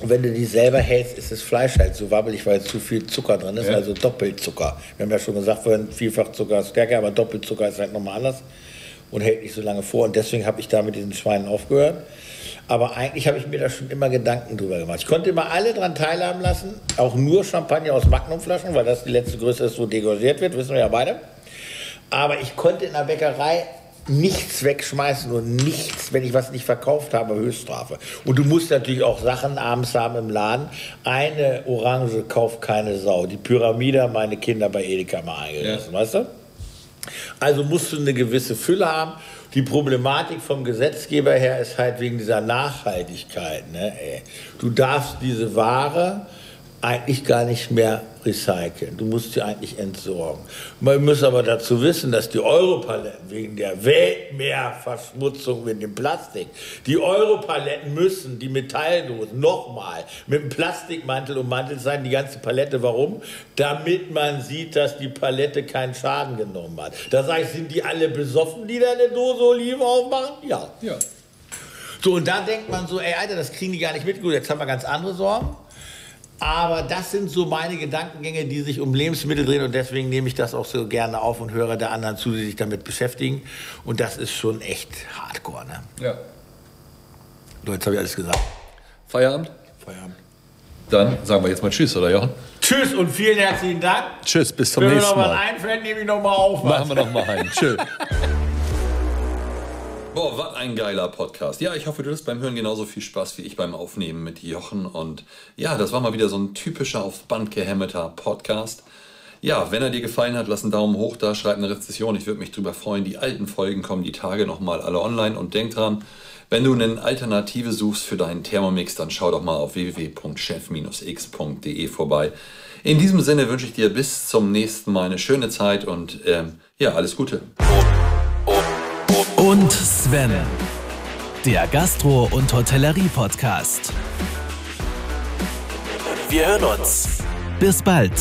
Und wenn du die selber hältst, ist das Fleisch halt so wabbelig, weil zu viel Zucker drin ist, Ja. also Doppelzucker. Wir haben ja schon gesagt, vielfach Zucker ist stärker, aber Doppelzucker ist halt nochmal anders und hält nicht so lange vor. Und deswegen habe ich da mit diesen Schweinen aufgehört. Aber eigentlich habe ich mir da schon immer Gedanken drüber gemacht. Ich konnte immer alle dran teilhaben lassen, auch nur Champagner aus Magnumflaschen, weil das die letzte Größe ist, wo degorgiert wird, wissen wir ja beide. Aber ich konnte in der Bäckerei nichts wegschmeißen und nichts, wenn ich was nicht verkauft habe, Höchststrafe. Und du musst natürlich auch Sachen abends haben im Laden. Eine Orange kauft keine Sau. Die Pyramide haben meine Kinder bei Edeka mal eingelassen, weißt du? Also musst du eine gewisse Fülle haben. Die Problematik vom Gesetzgeber her ist halt wegen dieser Nachhaltigkeit. Ne? Du darfst diese Ware eigentlich gar nicht mehr recyceln. Du musst sie eigentlich entsorgen. Man muss aber dazu wissen, dass die Europaletten wegen der Weltmeerverschmutzung mit dem Plastik, die Europaletten müssen die Metalldosen nochmal mit dem Plastikmantel ummantelt sein, die ganze Palette. Warum? Damit man sieht, dass die Palette keinen Schaden genommen hat. Da sage ich, sind die alle besoffen, die da eine Dose Oliven aufmachen? Ja. Ja. So, und da denkt man so, ey, Alter, das kriegen die gar nicht mit. Gut, jetzt haben wir ganz andere Sorgen. Aber das sind so meine Gedankengänge, die sich um Lebensmittel drehen und deswegen nehme ich das auch so gerne auf und höre der anderen zu, die sich damit beschäftigen. Und das ist schon echt hardcore, ne? Ja. So, jetzt habe ich alles gesagt. Feierabend? Feierabend. Dann sagen wir jetzt mal Tschüss, oder Jochen? Tschüss und vielen herzlichen Dank. Tschüss, bis zum Wenn mir noch nächsten was Mal. einfällt, nehme ich noch mal auf. was. Machen wir noch mal ein. Tschüss. Boah, was ein geiler Podcast. Ja, ich hoffe, du hattest beim Hören genauso viel Spaß wie ich beim Aufnehmen mit Jochen. Und ja, das war mal wieder so ein typischer aufs Band gehämmerter Podcast. Ja, wenn er dir gefallen hat, lass einen Daumen hoch da, schreib eine Rezession. Ich würde mich drüber freuen. Die alten Folgen kommen die Tage nochmal alle online. Und denk dran, wenn du eine Alternative suchst für deinen Thermomix, dann schau doch mal auf www.chef-x.de vorbei. In diesem Sinne wünsche ich dir bis zum nächsten Mal eine schöne Zeit und ähm, ja, alles Gute. Und Sven, der Gastro- und Hotellerie-Podcast. Wir hören uns. Bis bald.